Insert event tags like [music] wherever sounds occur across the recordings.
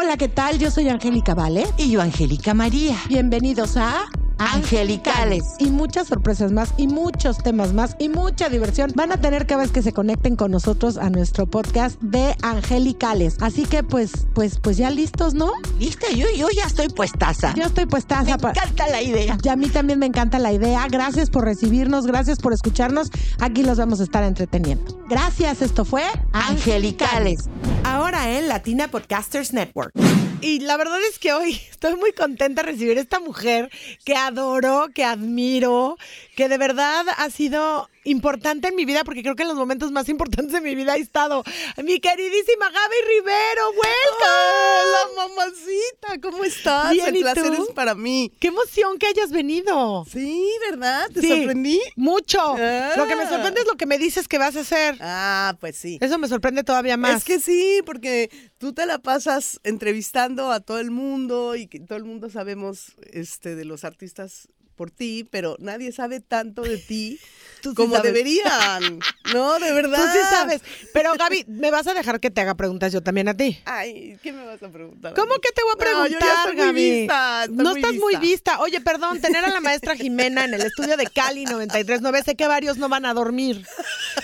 Hola, ¿qué tal? Yo soy Angélica Vale. Y yo, Angélica María. Bienvenidos a Angelicales. Y muchas sorpresas más, y muchos temas más, y mucha diversión van a tener cada vez que se conecten con nosotros a nuestro podcast de Angelicales. Así que pues, pues, pues ya listos, ¿no? Lista, yo, yo ya estoy puestaza. Yo estoy puestaza. Me encanta la idea. Y a mí también me encanta la idea. Gracias por recibirnos, gracias por escucharnos. Aquí los vamos a estar entreteniendo. Gracias, esto fue Angelicales. Ahora en Latina Podcasters Network. Y la verdad es que hoy [laughs] estoy muy contenta de recibir a esta mujer que adoro, que admiro, que de verdad ha sido importante en mi vida, porque creo que en los momentos más importantes de mi vida he estado. Mi queridísima Gaby Rivero, welcome. Hola, mamacita, ¿cómo estás? Bien, El ¿y placer tú? es para mí. Qué emoción que hayas venido. Sí, ¿verdad? ¿Te Sí. sorprendí? Mucho. Ah. Lo que me sorprende es lo que me dices que vas a hacer. Ah, pues sí. Eso me sorprende todavía más. Es que sí, porque tú te la pasas entrevistando a todo el mundo y que todo el mundo sabemos este de los artistas por ti, pero nadie sabe tanto de ti [laughs] Tú sí como sabes. deberían. No, de verdad. Tú sí sabes. Pero Gaby, ¿me vas a dejar que te haga preguntas yo también a ti? Ay, ¿qué me vas a preguntar? ¿Cómo que te voy a No, preguntar, yo ya estoy muy Gaby? vista, estoy no muy estás muy vista. vista. Oye, perdón, tener a la maestra Jimena en el estudio de Cali 93.9, sé que varios no van a dormir.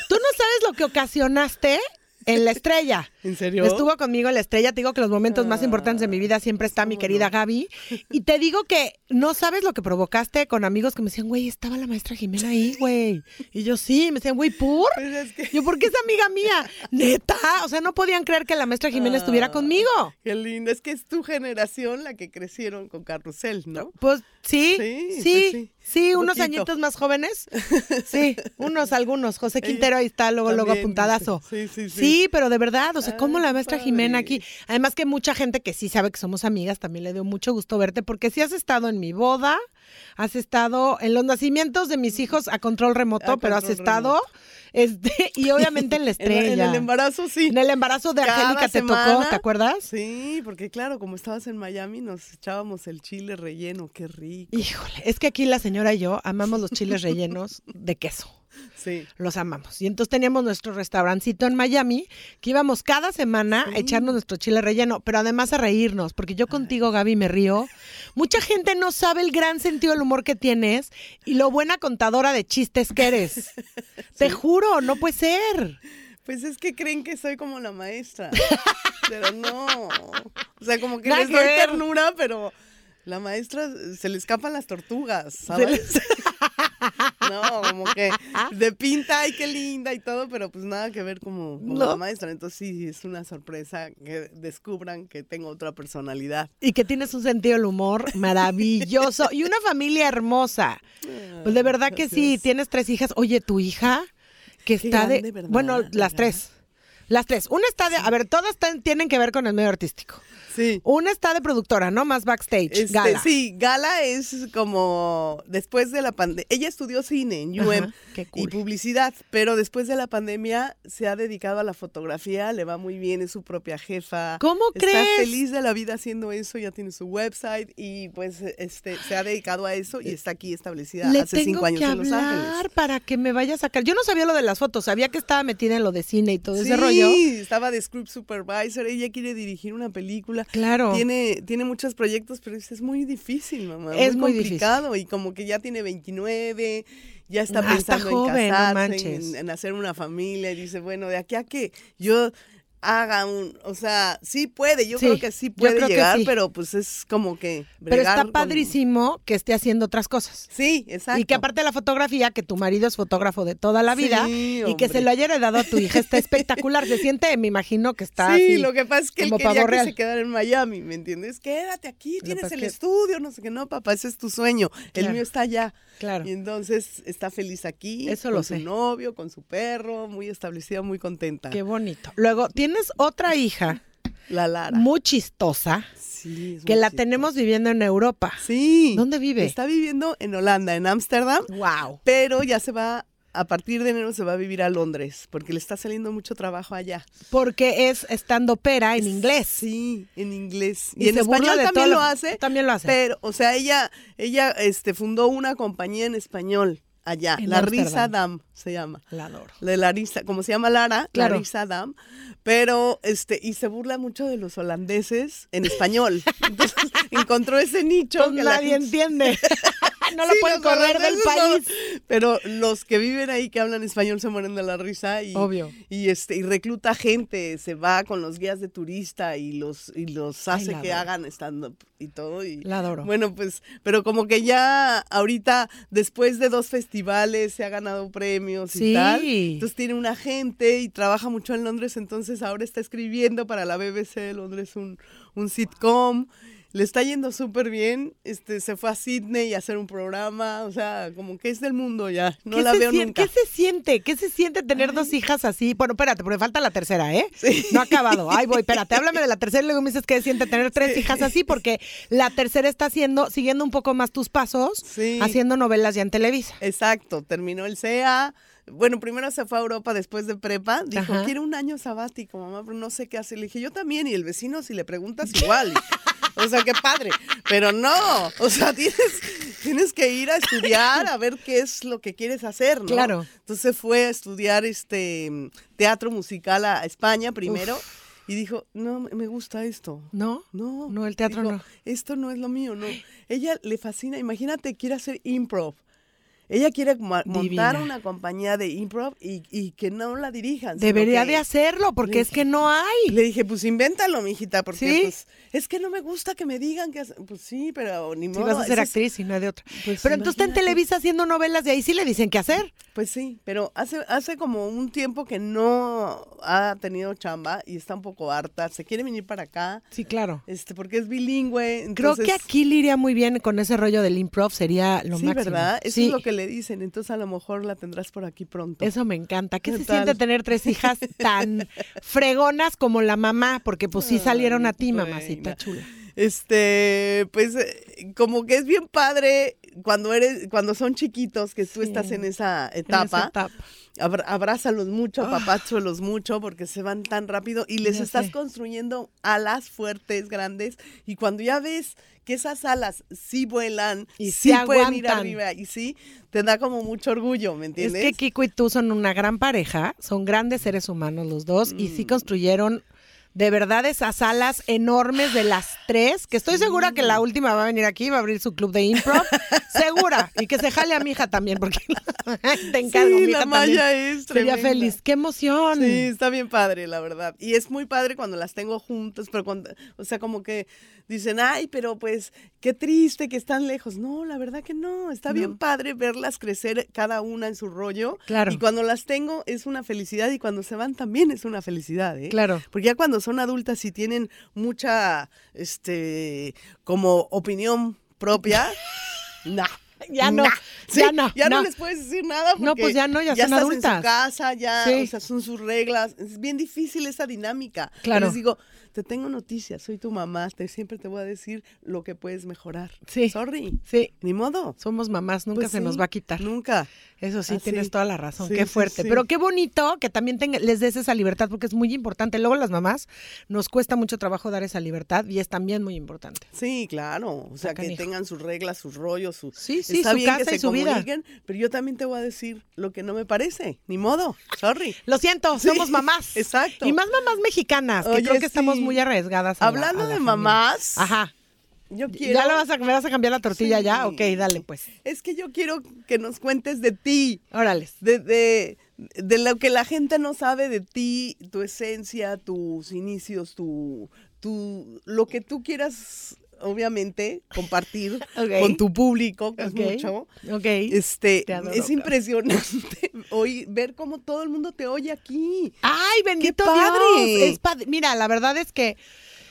Tú no sabes lo que ocasionaste en la estrella. [laughs] ¿En serio? Estuvo conmigo en la estrella. Te digo que los momentos más importantes de mi vida siempre está mi ¿cómo querida no? Gaby. Y te digo que no sabes lo que provocaste con amigos que me decían, güey, estaba la maestra Jimena ahí, güey. Y yo sí, me decían, güey, ¿por? Pues es que- Yo, porque es amiga mía. [laughs] Neta. O sea, no podían creer que la maestra Jimena estuviera Ah. conmigo. Qué linda. Es que es tu generación la que crecieron con Carrusel, ¿no? Pues sí, Sí, sí, pues sí, sí. Un unos poquito. añitos más jóvenes. [laughs] Sí, unos, algunos. José Ella Quintero ahí está, luego, luego apuntadazo. dice, sí, sí, sí. Sí, pero de verdad, o sea, como la maestra Jimena aquí. Además que mucha gente que sí sabe que somos amigas, también le dio mucho gusto verte, porque sí has estado en mi boda, has estado en los nacimientos de mis hijos a control remoto, A pero has estado, este, y [laughs] obviamente en la estrella. en el embarazo, sí. En el embarazo de Cada Angélica te tocó. ¿te acuerdas? Sí, porque claro, como estabas en Miami, nos echábamos el chile relleno, qué rico. Híjole, es que aquí la señora y yo amamos los chiles rellenos de queso. Sí. Los amamos. Y entonces teníamos nuestro restaurancito en Miami, que íbamos cada semana a echarnos nuestro chile relleno, pero además a reírnos, porque yo contigo, Gaby, me río. Mucha gente no sabe el gran sentido del humor que tienes y lo buena contadora de chistes que eres. [laughs] Te juro, no puede ser. Pues es que creen que soy como la maestra. pero no. O sea, como que Nada les doy ternura, pero la maestra se le escapan las tortugas, ¿sabes? [laughs] No, como que de pinta, ay, qué linda y todo, pero pues nada que ver como, como No. la maestra. Entonces sí, es una sorpresa que descubran que tengo otra personalidad. Y que tienes un sentido del humor maravilloso y una familia hermosa. Pues de verdad que sí, tienes tres hijas. Oye, tu hija, que Qué está de... grande, ¿verdad? Bueno, las ¿Verdad? tres. Las tres. Una está de... A ver, todas tienen que ver con el medio artístico. Sí. Una está de productora, ¿no? Más backstage. Este, gala. Sí, Gala es como después de la pandemia. Ella estudió cine en UM Ajá, y publicidad, pero después de la pandemia se ha dedicado a la fotografía, le va muy bien, es su propia jefa. ¿Cómo Está crees? feliz de la vida haciendo eso, ya tiene su website y pues este se ha dedicado a eso y está aquí establecida Le hace tengo cinco años que en Los Ángeles. para que me vaya a sacar. Yo no sabía lo de las fotos, sabía que estaba metida en lo de cine y todo ese Sí, rollo. estaba de script supervisor, ella quiere dirigir una película. Claro. Tiene, tiene muchos proyectos, pero es, es muy difícil, mamá. Es muy complicado y como que ya tiene 29, ya está Ah, está pensando joven, en casarse, en, en hacer una familia y dice, bueno, de aquí a que yo haga un, o sea, sí puede, yo Sí, creo que sí puede llegar, sí. pero pues es como que Pero está con- padrísimo que esté haciendo otras cosas. Sí, exacto. Y que aparte de la fotografía, que tu marido es fotógrafo de toda la vida Sí, y que se lo haya heredado a tu hija, está espectacular. Se siente, me imagino que está Sí, así, lo que pasa es que él quería que se quedara en Miami, ¿me entiendes? Quédate aquí, tienes el que- estudio, no sé qué, no, papá, ese es tu sueño. El mío está allá. Claro. Y entonces está feliz aquí, Eso con lo su sé. novio, con su perro, muy establecida, muy contenta. Qué bonito. Luego, tienes otra hija La Lara. muy chistosa, Sí, es que muy la chistosa. tenemos viviendo en Europa. Sí. ¿Dónde vive? Está viviendo en Holanda, en Ámsterdam, Wow. pero ya se va, a partir de enero se va a vivir a Londres, porque le está saliendo mucho trabajo allá. Porque es estando pera en inglés. Sí, en inglés. Y Y, en español también lo lo- hace. también lo hace. Pero, o sea, ella, ella este, fundó una compañía en español allá. En la Ámsterdam. Risa Dam se llama. La adoro. De Larisa, como se llama Lara, Claro. Larisa Dam, pero este, y se burla mucho de los holandeses en español. [laughs] Entonces encontró ese nicho Pues que nadie entiende. [laughs] no lo Sí, pueden correr del no, país. pero los que viven ahí que hablan español se mueren de la risa y, Obvio. y este y recluta gente, se va con los guías de turista y los y los hace que adoro. hagan stand up y todo y La adoro. bueno, pues pero como que ya ahorita después de dos festivales se ha ganado premios Sí. y tal. Entonces tiene un agente y trabaja mucho en Londres, entonces ahora está escribiendo para la BBC de Londres un un sitcom. Le está yendo súper bien. Este, se fue a Sydney a hacer un programa. O sea, como que es del mundo ya. No ¿Qué la veo nunca. ¿Qué se siente? ¿Qué se siente tener dos hijas así? Bueno, espérate, porque falta la tercera, ¿eh? Sí. No ha acabado. Ay, voy, espérate, háblame de la tercera y luego me dices qué se siente tener tres hijas así, porque la tercera está haciendo, siguiendo un poco más tus pasos, Sí. haciendo novelas ya en Televisa. Exacto. Terminó el CEA. Bueno, primero se fue a Europa después de prepa. Dijo, Ajá. quiero un año sabático, mamá, pero no sé qué hacer. Le dije, yo también. Y el vecino, si le preguntas, igual. [laughs] [laughs] O sea, qué padre. Pero no. O sea, tienes, tienes que ir a estudiar, a ver qué es lo que quieres hacer, ¿no? Claro. Entonces fue a estudiar este teatro musical a España primero. Y dijo, no, me gusta esto. ¿No? No, No, el teatro dijo, no. Esto no es lo mío, no. Ella le fascina, imagínate, quiere hacer improv. Ella quiere Divina. montar una compañía de improv y, y que no la dirijan. Debería que- de hacerlo, porque es que no hay. Le dije, pues invéntalo, mijita, porque ¿Sí? pues es que no me gusta que me digan que hace- pues sí, pero ni Si modo. vas a ser actriz y no de otra. Pues Pero entonces está en. Televisa haciendo novelas de ahí sí le dicen qué hacer. Pues sí, pero hace, hace como un tiempo que no ha tenido chamba y está un poco harta. Se quiere venir para acá, Sí, claro. este, porque es bilingüe. Creo que aquí le iría muy bien con ese rollo del improv, sería lo sí, máximo. ¿verdad? Eso sí, es lo que le dicen. Entonces a lo mejor la tendrás por aquí pronto. eso me encanta. ¿Qué ¿Qué se siente tener tres hijas [laughs] tan fregonas como la mamá? Porque pues sí salieron a ti, Ay, mamacita chula. Este, pues eh, como que es bien padre cuando eres, cuando son chiquitos, que tú Sí. estás en esa En etapa. esa etapa. Abrázalos mucho, apapáchalos mucho, porque se van tan rápido y les Ya estás sé. construyendo alas fuertes, grandes, y cuando ya ves que esas alas sí vuelan Y sí pueden ir arriba y sí, te da como mucho orgullo, ¿me Es entiendes? que Kiko y tú son una gran pareja, son grandes seres humanos los dos y Mm. sí construyeron de verdad esas alas enormes de las tres, que estoy segura que la última va a venir aquí, va a abrir su club de improv, [laughs] segura, y que se jale a mi hija también, porque [laughs] te encargo, Sí, mi la Maya también es sería tremenda. feliz. ¡Qué emoción! Sí, está bien padre, la verdad. Y es muy padre cuando las tengo juntas, pero cuando, o sea, como que dicen, ay, pero pues qué triste que están lejos. No, la verdad que no, está bien padre verlas crecer cada una en su rollo. Claro. Y cuando las tengo es una felicidad y cuando se van también es una felicidad, ¿eh? Claro. Porque ya cuando son adultas y tienen mucha, este, como opinión propia, [laughs] nah. Ya no, nah. Sí, ya no, ya no, no. les puedes decir nada porque No, pues ya no, ya son estás en adultas. su casa, ya, Sí. o sea, son sus reglas. Es bien difícil esa dinámica. Claro. Les digo, te tengo noticias, soy tu mamá, te, siempre te voy a decir lo que puedes mejorar. Sí. Sorry. Sí, Ni modo. somos mamás, nunca Pues se nos va a quitar. Nunca. Eso sí, Así. tienes toda la razón. Sí, qué fuerte. sí. Pero qué bonito que también tenga- les des esa libertad porque es muy importante. Luego las mamás nos cuesta mucho trabajo dar esa libertad y es también muy importante. Sí, claro. O sea, que tengan sus reglas, sus rollos, su... Sí, sí, Está su bien que casa y se su vida. pero yo también te voy a decir lo que no me parece. Ni modo. Sorry. Lo siento, somos mamás. [laughs] exacto. Y más mamás mexicanas, que Oye, creo que estamos. Muy arriesgadas. a la- Hablando a de familia. mamás, Ajá. yo quiero... ¿Ya le vas a, me vas a cambiar la tortilla Sí. ya? Ok, dale pues. Es que yo quiero que nos cuentes de ti. Órales. de, de, de lo que la gente no sabe de ti, tu esencia, tus inicios, tu, tu lo que tú quieras, obviamente, compartir [laughs] con tu público, que es mucho. Ok. Este, es impresionante [laughs] oír, ver cómo todo el mundo te oye aquí. ¡Ay, bendito padre! Dios! Es padre. Mira, la verdad es que,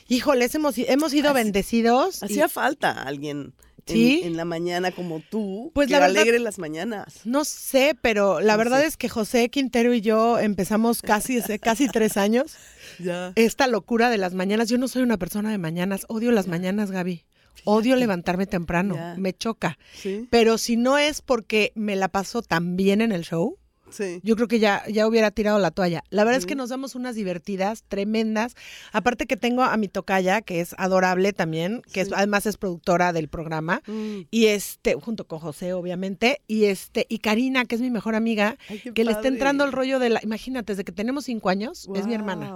híjoles, hemos, hemos sido bendecidos. y- Hacía falta alguien en- ¿Sí? en, la mañana como tú, Pues que la verdad- alegre las mañanas. No sé, pero la No verdad sé. es que José Quintero y yo empezamos casi casi tres años Ya. esta locura de las mañanas. Yo no soy una persona de mañanas, odio las mañanas, Gaby. Odio levantarme temprano, Ya. me choca. Sí, Pero si no es porque me la paso tan bien en el show, sí. yo creo que ya, ya hubiera tirado la toalla. La verdad es que nos damos unas divertidas, tremendas. Aparte que tengo a mi tocaya, que es adorable también, que es, además es productora del programa. Mm. Y este, junto con José, obviamente, y este, y Karina, que es mi mejor amiga, Ay, que le está entrando el rollo de la, imagínate, desde que tenemos cinco años, es mi hermana.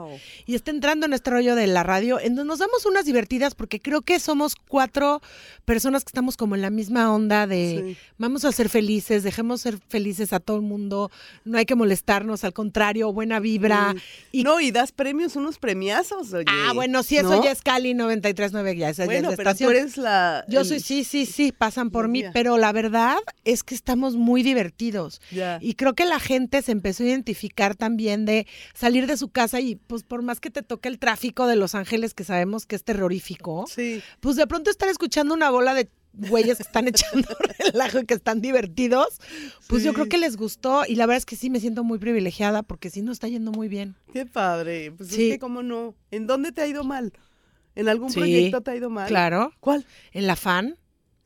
Y está entrando en este rollo de la radio, en donde nos damos unas divertidas porque creo que somos cuatro personas que estamos como en la misma onda de Sí. vamos a ser felices, dejemos ser felices a todo el mundo, no hay que molestarnos, al contrario, buena vibra. Y, No, y das premios, unos premiazos, oye. ah, bueno, sí, eso ¿no? ya es Cali 93.9, ya esa ya Bueno, es la pero estación. tú eres la... Yo el- soy, sí, sí, sí, pasan por mí, pero la verdad es que estamos muy divertidos. Ya. Y creo que la gente se empezó a identificar también de salir de su casa y pues por más que te toque el tráfico de Los Ángeles, que sabemos que es terrorífico, Sí. pues de pronto estar escuchando una bola de güeyes que están [laughs] echando relajo y que están divertidos, pues yo creo que les gustó y la verdad es que sí me siento muy privilegiada porque sí nos está yendo muy bien. Qué padre. Pues Sí. es que, ¿cómo no? ¿En dónde te ha ido mal? ¿En algún Sí, proyecto te ha ido mal? Claro, ¿Cuál? en la fan.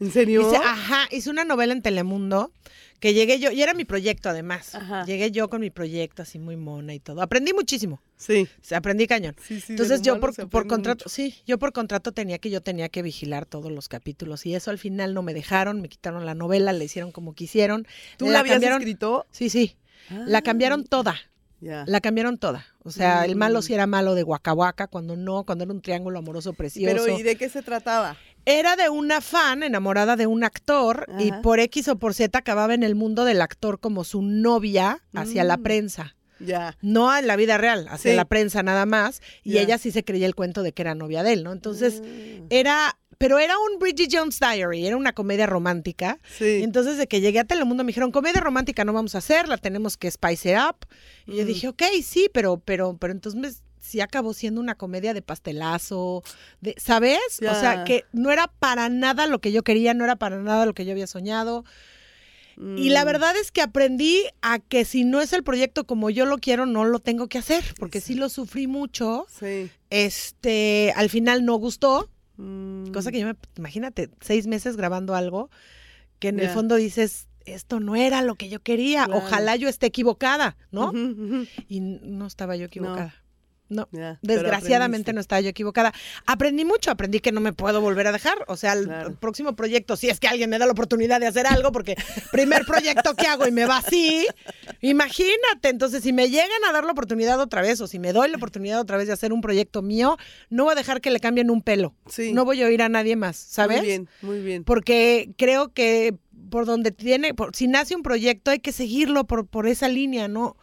¿En serio? Ajá, hice una novela en Telemundo que llegué yo, y era mi proyecto además. Ajá. Llegué yo con mi proyecto así muy mona y todo. Aprendí muchísimo. Sí. O sea, aprendí cañón. Sí, sí. Entonces yo por, contrato, mucho. sí, yo por contrato tenía que yo tenía que vigilar todos los capítulos y eso al final no me dejaron, me quitaron la novela, le hicieron como quisieron. ¿Tú la, habías cambiaron, escrito? Sí, sí. La Ah, cambiaron toda, Ya. la cambiaron toda. O sea, el malo Mm. sí era malo de Huacahuaca, cuando no, cuando era un triángulo amoroso precioso. Pero ¿y de qué se trataba? Era de una fan enamorada de un actor y por X o por Z acababa en el mundo del actor como su novia hacia la Mm. prensa. Ya. No en la vida real, hacia Sí. la prensa nada más. Y Ya. ella sí se creía el cuento de que era novia de él, ¿no? Entonces, Ah, era, pero era un Bridget Jones Diary, era una comedia romántica. sí. Y entonces de que llegué a Telemundo me dijeron, comedia romántica no vamos a hacer, la tenemos que spice it up. Y yo Mm. dije, ok, sí, pero, pero, pero entonces me- sí acabó siendo una comedia de pastelazo, de, ¿sabes? O sea, que no era para nada lo que yo quería, no era para nada lo que yo había soñado. Y la Mm, verdad es que aprendí a que si no es el proyecto como yo lo quiero, no lo tengo que hacer, porque sí lo sufrí mucho. Sí. Este, al final no gustó, Mm, cosa que yo me, imagínate, seis meses grabando algo que en el fondo dices, esto no era lo que yo quería, Claro. ojalá yo esté equivocada, ¿no? Y no estaba yo equivocada. No. Desgraciadamente no estaba yo equivocada. Aprendí mucho, aprendí que no me puedo volver a dejar. O sea, el Claro. próximo proyecto, si es que alguien me da la oportunidad de hacer algo, porque primer proyecto que hago y me va así, imagínate. Entonces, si me llegan a dar la oportunidad otra vez, o si me doy la oportunidad otra vez de hacer un proyecto mío, no voy a dejar que le cambien un pelo. Sí. No voy a oír a nadie más, ¿sabes? Muy bien, muy bien. Porque creo que por donde tiene, por- si nace un proyecto hay que seguirlo por, por esa línea, ¿no?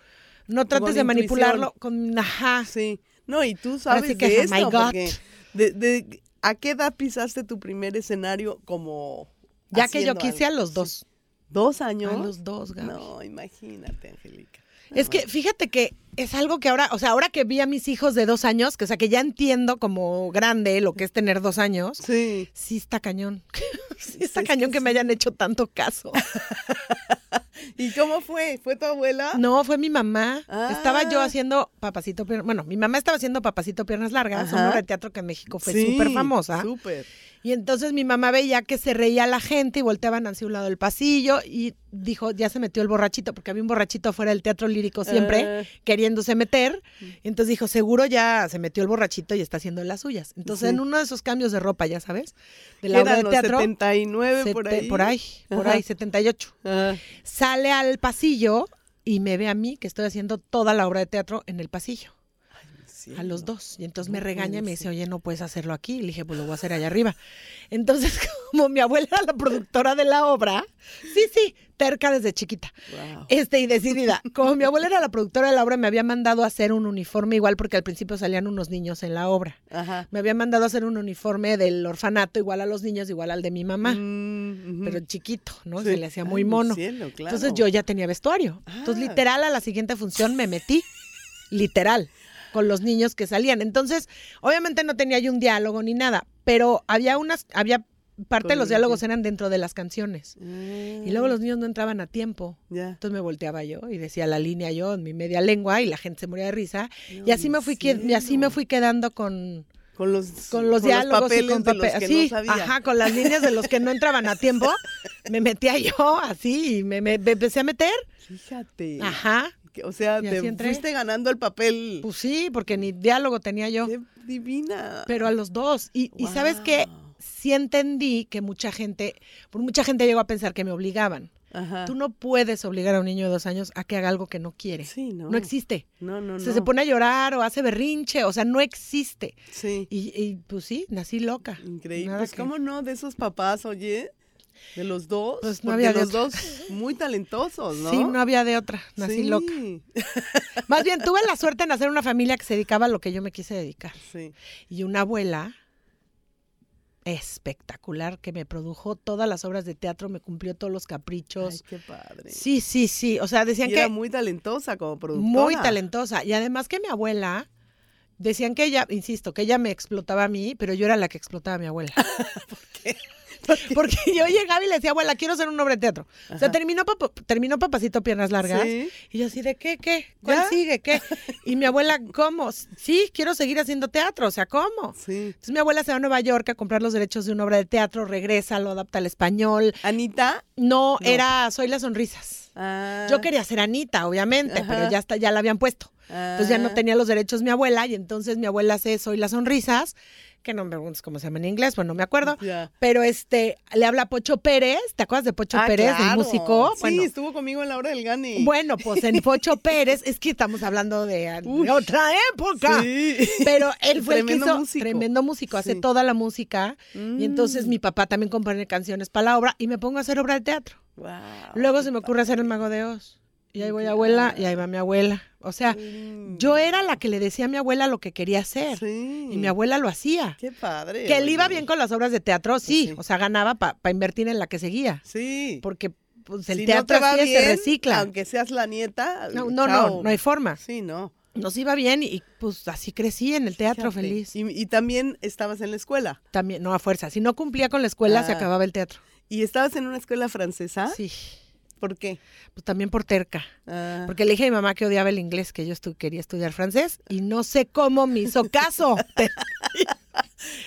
No trates de intuición. manipularlo con, ajá. Sí. No, y tú sabes sí que de es esto, my God. porque de, de- ¿a qué edad pisaste tu primer escenario como Ya que yo quise a los Sí. dos. ¿Dos años? A los dos, Gaby. No, imagínate, Angélica. Es que fíjate que es algo que ahora, o sea, ahora que vi a mis hijos de dos años, que o sea, que ya entiendo como grande lo que es tener dos años, Sí. sí está cañón. [laughs] sí Sí, está es cañón que me hayan hecho tanto caso. [laughs] ¿Y cómo fue? ¿Fue tu abuela? No, fue mi mamá. Estaba yo Ah. haciendo papacito piernas. Bueno, mi mamá estaba haciendo papacito piernas largas, una obra de teatro que en México fue Sí, súper famosa. Súper. Y entonces mi mamá veía que se reía la gente y volteaban hacia un lado del pasillo y dijo, ya se metió el borrachito, porque había un borrachito afuera del teatro lírico siempre Ah. Queriéndose meter. Entonces dijo, seguro ya se metió el borrachito y está haciendo las suyas. Entonces Sí. en uno de esos cambios de ropa, ya sabes, de ¿Qué la obra de los teatro. 79 por ahí? Por ahí, por Ajá. ahí, 78. Ah, Sale al pasillo y me ve a mí que estoy haciendo toda la obra de teatro en el pasillo. Sí, A los no. dos. Y entonces me regaña y me dice, oye, no puedes hacerlo aquí. Y le dije, pues lo voy a hacer allá arriba. Entonces, [laughs] como mi abuela era la productora de la obra, sí, sí, terca desde chiquita. Wow. Este, y decidida. Como mi abuela era la productora de la obra, me había mandado a hacer un uniforme igual porque al principio salían unos niños en la obra. Ajá. Me había mandado a hacer un uniforme del orfanato igual a los niños, igual al de mi mamá. Mm. Pero chiquito, ¿no? Sí. Se le hacía muy Ay, mono. cielo, claro. Entonces yo ya tenía vestuario. Entonces, Ah. literal, a la siguiente función me metí. literal. Con los niños que salían. Entonces, obviamente no tenía yo un diálogo ni nada, pero había unas, había parte Con de los diálogos eran dentro de las canciones. Y luego los niños no entraban a tiempo. Entonces me volteaba yo y decía la línea yo en mi media lengua y la gente se moría de risa. y así me fui que- y así me fui quedando con, Con los, con los diálogos y papeles con de los papel- que sí, no sabía. ajá, con las líneas de los que no entraban a tiempo. [laughs] Me metía yo así y me, me- me empecé a meter. Fíjate. Ajá. Que, O sea, te entré. fuiste ganando el papel. Pues sí, porque ni diálogo tenía yo. Qué divina. Pero a los dos. Y, y sabes qué? Guau. Sí entendí que mucha gente, por mucha gente llegó a pensar que me obligaban. Ajá. Tú no puedes obligar a un niño de dos años a que haga algo que no quiere. Sí, no. No existe. No, no, O no. sea, se pone a llorar o hace berrinche, o sea, no existe. Sí. Y, y, pues sí, nací loca. Increíble. Nada Pues, que- ¿cómo no? De esos papás, oye. De los dos. Pues, no había de los dos muy talentosos, ¿no? Sí, no había de otra. Nací Sí. loca. [laughs] Más bien, tuve la suerte de nacer en una familia que se dedicaba a lo que yo me quise dedicar. Sí. Y una abuela espectacular que me produjo todas las obras de teatro, me cumplió todos los Ay, caprichos. qué padre. Sí, sí, sí. O sea, decían Y que era muy talentosa como productora. muy talentosa. Y además que mi abuela, decían que ella, insisto, que ella me explotaba a mí, pero yo era la que explotaba a mi abuela. [laughs] [laughs] Porque yo llegaba y le decía, abuela, quiero ser un hombre de teatro. O sea, Ajá. terminó, Papa- terminó Papacito Piernas Largas. Sí. Y yo así de, ¿qué, qué? ¿Cuál ¿Ya? sigue? ¿Qué? Y mi abuela, ¿cómo? Sí, quiero seguir haciendo teatro. O sea, ¿cómo? Sí. Entonces mi abuela se va a Nueva York a comprar los derechos de una obra de teatro, regresa, lo adapta al español. Anita. No, No. era Soy las sonrisas. Ah, Yo quería ser Anita, obviamente, pero Ajá. ya está, ya la habían puesto. Entonces ya no ah, tenía los derechos mi abuela y entonces mi abuela hace Soy las sonrisas, que no me preguntes cómo se llama en inglés, pues no me acuerdo. Pero este, le habla a Pocho Pérez, ¿te acuerdas de Pocho Ah, Pérez, el claro. músico? Sí, Bueno, estuvo conmigo en la hora del gane. bueno, pues en Pocho [laughs] Pérez, es que estamos hablando de, otra época. Sí. Pero él fue el que Tremendo hizo músico. tremendo músico, hace Sí. toda la música. Y entonces Mm. mi papá también compone canciones para la obra y me pongo a hacer obra de teatro. Luego se me ocurre hacer el mago de Oz. Y ahí voy abuela y ahí va mi abuela. O sea, yo era la que le decía a mi abuela lo que quería hacer. Sí. Y mi abuela lo hacía. Qué padre. Que él iba bien con las obras de teatro, sí. sí. O sea, ganaba para invertir en la que seguía. Sí. Porque pues, el Si teatro no te va así es, bien, se recicla. Aunque seas la nieta. No, no, chao. no, no hay forma. Sí, no. Nos iba bien y pues así crecí en el teatro Fíjate. feliz. Y, y también estabas en la escuela. También, no a fuerza. Si no cumplía con la escuela, se Ah. acababa el teatro. ¿Y estabas en una escuela francesa? Sí. ¿Por qué? Pues también por terca. Ah, Porque le dije a mi mamá que odiaba el inglés, que yo estu- quería estudiar francés y no sé cómo me hizo caso. [laughs]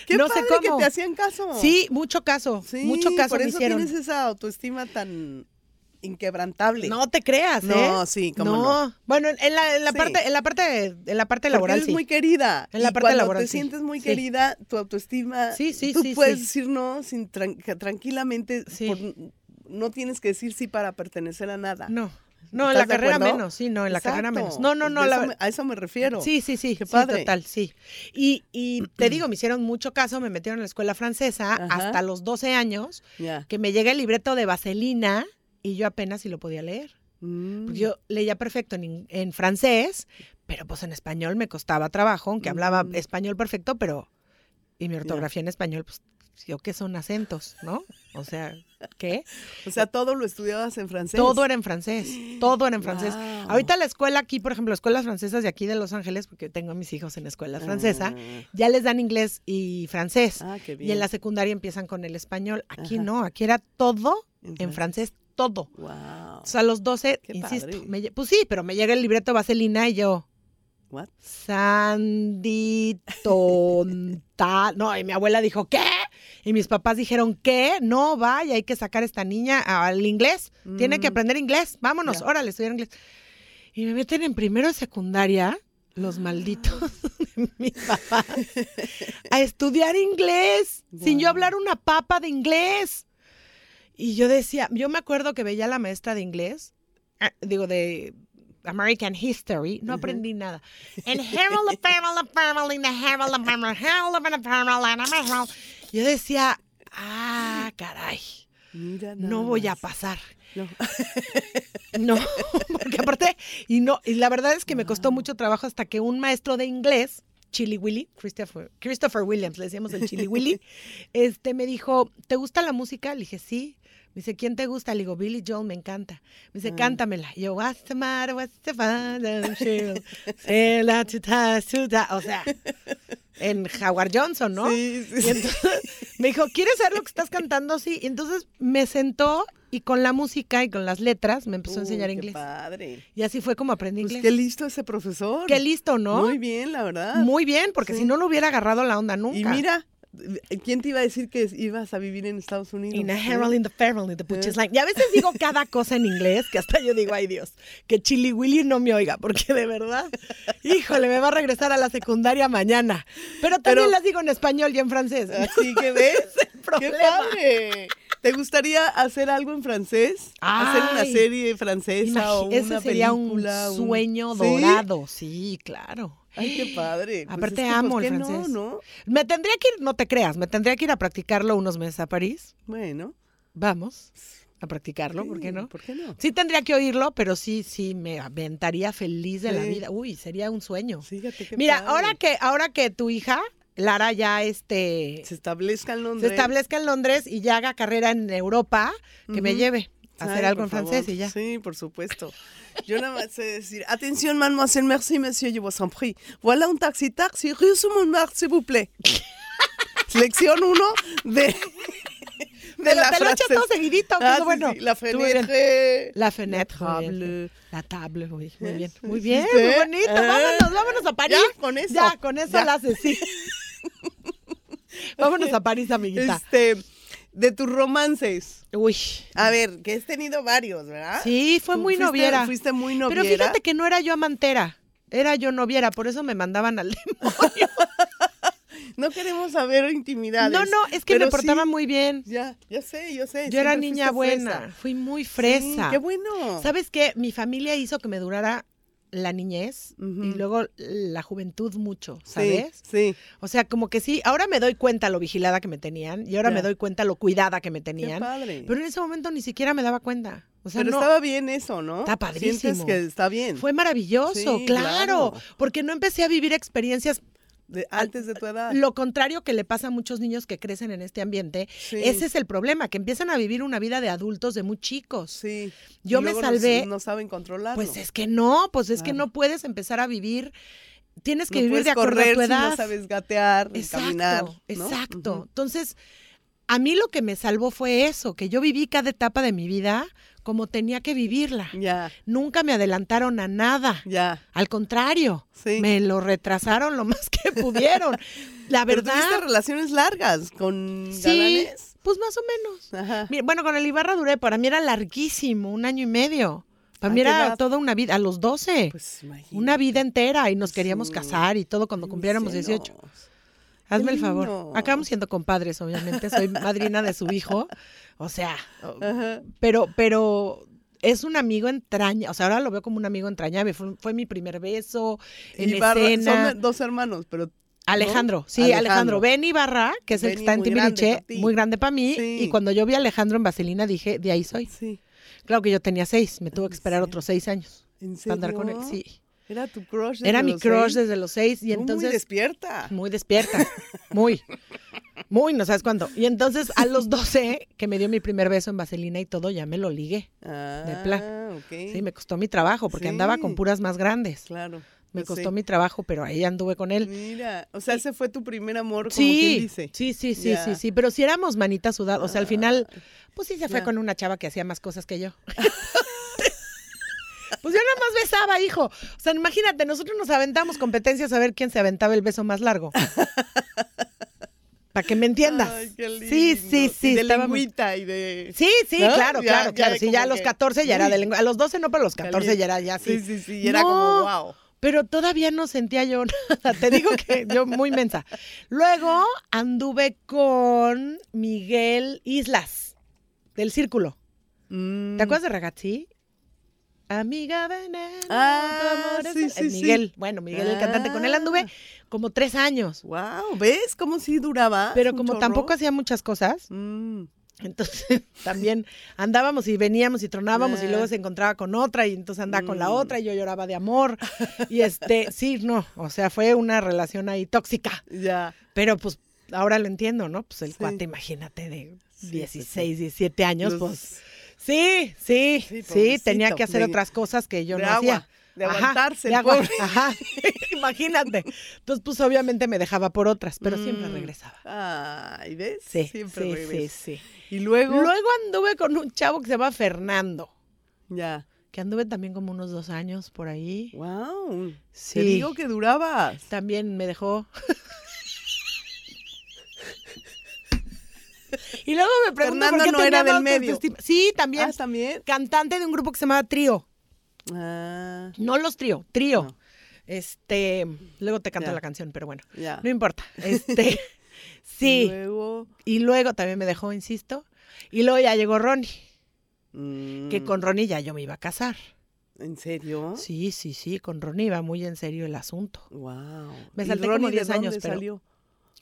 Qué no sé cómo. que te hacían caso. sí, mucho caso. Sí, mucho caso por eso tienes esa autoestima tan inquebrantable. No te creas, ¿eh? No, sí, cómo no. Bueno, en la, en la Sí. parte, en la parte, en la parte Porque laboral eres sí. muy querida. En la y parte cuando laboral, te sí. sientes muy querida, tu autoestima, Sí, sí, tú sí, puedes decir no sin tran- tranquilamente. Sí. por- no tienes que decir sí para pertenecer a nada. No. No, en ¿Estás la carrera acuerdo? menos, sí, no, en la carrera menos. No, no, no, la- eso me- a eso me refiero. Sí, sí, sí, Qué sí, padre. total, sí. Y, y te digo, me hicieron mucho caso, me metieron en la escuela francesa Ajá. hasta los 12 años, que me llega el libreto de Vaselina y yo apenas si lo podía leer. Mm. Porque yo leía perfecto en, en francés, pero pues en español me costaba trabajo, aunque hablaba Mm. español perfecto, pero... Y mi ortografía en español, pues yo que son acentos, ¿no? O sea, ¿qué? O sea, todo lo estudiabas en francés. Todo era en francés, todo era en francés. Ahorita la escuela aquí, por ejemplo, escuelas francesas de aquí de Los Ángeles, porque tengo a mis hijos en francesas, Ah, ya les dan inglés y francés. Ah, qué bien. Y en la secundaria empiezan con el español. Aquí Ajá. no, aquí era todo En en francés, todo. Wow. O sea, a los 12, Qué insisto, me pues sí, pero me llega el libreto Vaselina y yo, What? Sandy tonta. [laughs] No, y mi abuela dijo, ¿qué? Y mis papás dijeron, ¿qué? No, vaya, hay que sacar a esta niña al inglés. Tiene que Mm. aprender inglés. Vámonos, órale, estudiar inglés. Y me meten en primero de secundaria, los malditos [laughs] de mi papá, a estudiar inglés, sin yo hablar una papa de inglés. Y yo decía, yo me acuerdo que veía a la maestra de inglés, ah, digo, de American History, no aprendí nada. En Harold, Family, Family, the Harold, Family, Harold, Family, Family. Yo decía, ah, caray, Mira no voy a más. pasar. No. [laughs] No, porque aparte, y no, y la verdad es que me costó mucho trabajo hasta que un maestro de inglés, Chili Willy, Christopher, Christopher Williams, le decíamos el Chili Willy, [laughs] este me dijo, ¿te gusta la música? Le dije, sí. Me dice, ¿quién te gusta? Le digo, Billy Joel, me encanta. Me dice, Ah. cántamela. Y yo, what's the matter, what's the matter. [laughs] O sea, en Howard Johnson, ¿no? Sí, sí, Y entonces me dijo, ¿quieres saber lo que estás cantando? Sí. Y entonces me sentó y con la música y con las letras me empezó a enseñar qué inglés. padre. Y así fue como aprendí Pues inglés. qué listo ese profesor. Qué listo, ¿no? Muy bien, la verdad. Muy bien, porque Sí. si no, no hubiera agarrado la onda nunca. Y mira, ¿quién te iba a decir que ibas a vivir en Estados Unidos? In a. Herald in the Feral in the Butcher's Eh. Line. Y a veces digo cada cosa en inglés que hasta yo digo, ay Dios, que Chili Willy no me oiga, porque de verdad, híjole, me va a regresar a la secundaria mañana. Pero también Pero- las digo en español y en francés. Así que [laughs] ves. ¡Qué problema. padre! ¿Te gustaría hacer algo en francés? hacer una Ay. serie francesa o una ese sería un película, un- sueño dorado, sí, claro. Ay, qué padre. Pues Aparte es que, amo ¿por el francés. No, no. Me tendría que ir, no te creas, me tendría que ir a practicarlo unos meses a París. Bueno. Vamos a practicarlo, ¿por sí, qué no? ¿Por qué no? Sí tendría que oírlo, pero sí, sí, me aventaría feliz de la vida. Uy, sería un sueño. Fíjate qué Mira, padre. ahora que, ahora que tu hija, Lara, ya este se establezca en se Londres. establezca en Londres y ya haga carrera en Europa, que me lleve hacer algo en francés y ya. Sí, por supuesto. Yo nada más sé decir, atención, mademoiselle, merci, monsieur, je vous en prie. Voilà un taxi, taxi, rue Montmartre, s'il vous plaît. [laughs] Lección uno de, de la echa frase- todo seguidito, Ah, sí, bueno. sí, La fenêtre. La fenêtre. La table. La table, muy, muy bien. Muy bien, ¿Viste? muy bonito. Eh. Vámonos, vámonos a París. Ya, con eso. Ya, con eso Ya. la haces, sí. [laughs] vámonos a París, amiguita. Este, de tus romances. Uy. A ver, que has tenido varios, ¿verdad? Sí, fue muy fuiste- noviera. Fuiste muy noviera. Pero fíjate que no era yo amantera. Era yo noviera, por eso me mandaban al [laughs] demonio. No queremos saber intimidades. No, no, es que me portaba sí, muy bien. Ya, ya sé, yo sé. Yo era niña buena, fresa. fui muy Sí, fresa. qué bueno. ¿Sabes qué? Mi familia hizo que me durara la niñez y luego la juventud mucho, Sí, ¿sabes? Sí, O sea, como que sí, ahora me doy cuenta lo vigilada que me tenían y ahora me doy cuenta lo cuidada que me qué tenían. padre. Pero en ese momento ni siquiera me daba cuenta. O sea, Pero no, estaba bien eso, ¿no? Está padrísimo. Sientes que está bien. fue maravilloso, Sí, claro, claro. porque no empecé a vivir experiencias De- antes de tu edad. Lo contrario que le pasa a muchos niños que crecen en este ambiente, Sí. ese es el problema, que empiezan a vivir una vida de adultos de muy chicos. Sí. Yo Y me luego salvé- No, saben controlarlo. Pues es que no, pues es que no puedes empezar a vivir, tienes que no vivir de acuerdo correr a tu si edad. no sabes gatear, exacto, caminar. ¿no? exacto. Ujú. Entonces, a mí lo que me salvó fue eso, que yo viví cada etapa de mi vida como tenía que vivirla. Ya, Nunca me adelantaron a nada. ya. Al contrario, Sí. me lo retrasaron lo [laughs] más que pudieron. La Pero verdad, tuviste relaciones largas con sí, galanes. pues más o menos. Ajá. Mira, bueno, con el Ibarra duré, para mí era larguísimo, un año y medio. Para ¿A mí era toda una vida, a los 12. Pues imagínate. una vida entera y nos queríamos Sí. casar y todo cuando cumpliéramos 18. Celos. Hazme el favor. Acabamos siendo compadres, obviamente. Soy madrina de su hijo. [laughs] O sea, Ajá. pero, pero es un amigo entraña. O sea, ahora lo veo como un amigo entrañable. Fue, fue mi primer beso en Ibarra- escena. Son dos hermanos, pero Alejandro, ¿no? sí, Alejandro. Alejandro. Ben Ibarra, que es el que Benny, está en grande Timbiriche, muy grande para mí. Sí. Y cuando yo vi a Alejandro en Vaselina dije, de ahí soy. sí. Claro que yo tenía seis, me tuve que esperar serio? otros seis años ¿En para andar con él. serio? Sí. Era tu crush. desde Era mi los crush seis? desde los seis y entonces Muy despierta. Muy despierta, muy, [laughs] muy, no sabes cuándo. Y entonces a los [laughs] 12, que me dio mi primer beso en Vaselina y todo, ya me lo ligué. Ah, plan. ok. Sí, me costó mi trabajo porque andaba con puras más grandes. Claro. Me yo costó sé. mi trabajo, pero ahí anduve con él. Mira, o sea, ese fue tu primer amor, como quien Sí, dice. sí, sí, sí, sí, sí, pero si éramos manitas sudadas, o sea, al final, pues sí se fue con una chava que hacía más cosas que yo. [laughs] Pues yo nada más besaba, hijo. O sea, imagínate, nosotros nos aventamos competencias a ver quién se aventaba el beso más largo. [laughs] Para que me entiendas. Ay, qué lindo. Sí, sí, sí. Y de estaba lengüita y de... Sí, sí, ¿No? claro, Ya- claro, claro. Sí, ya a los que- 14 ya era de lengua. A los 12 no, pero a los 14 Caliente. ya era ya así. Sí, sí, sí, y era No, como wow. Pero todavía no sentía yo [laughs] nada. Te digo que yo muy mensa. Luego anduve con Miguel Islas, del Círculo. Mm. ¿Te acuerdas de Ragazzi? Amiga veneno. Ah, tu amor es sí, el- sí, eh, sí. Miguel, bueno, Miguel el cantante. Con él anduve Ah. como tres años. Wow, ¿ves cómo sí duraba? Pero como chorro? tampoco hacía muchas cosas, Mm. entonces [laughs] también andábamos y veníamos y tronábamos y luego se encontraba con otra y entonces andaba con la Mm. otra y yo lloraba de amor. Y este, [laughs] sí, no, o sea, fue una relación ahí tóxica. Ya. Pero pues ahora lo entiendo, ¿no? Pues el Sí. cuate, imagínate, de Sí, 16, 17 años, Los- pues sí, sí, Sí, sí, tenía que hacer de- otras cosas que yo de no agua. hacía. de Ajá, aguantarse, de el agua- pobre. Ajá, [laughs] imagínate. Entonces, pues obviamente me dejaba por otras, pero siempre Mm. regresaba. Ay, ¿ves? Sí, Siempre sí, regresa. sí, sí. Y luego, Luego anduve con un chavo que se llama Fernando, ya. que anduve también como unos dos años por ahí. Wow. Sí. Te digo que durabas. También me dejó. [laughs] [laughs] y luego me preguntó Fernando por qué no era del medio. Sí, también. Ah, también. Cantante de un grupo que se llamaba Trío. Ah, No los Trío, Trío. No. Este, luego te canto la canción, pero bueno, ya. no importa. [laughs] Este, Y sí. luego, Y luego también me dejó, insisto. Y luego ya llegó Ronnie, que mm, con Ronnie ya yo me iba a casar. ¿En serio? Sí, sí, sí, con Ronnie iba muy en serio el asunto. Wow. Me ¿Y salté como Ronnie de 10 años, pero- salió?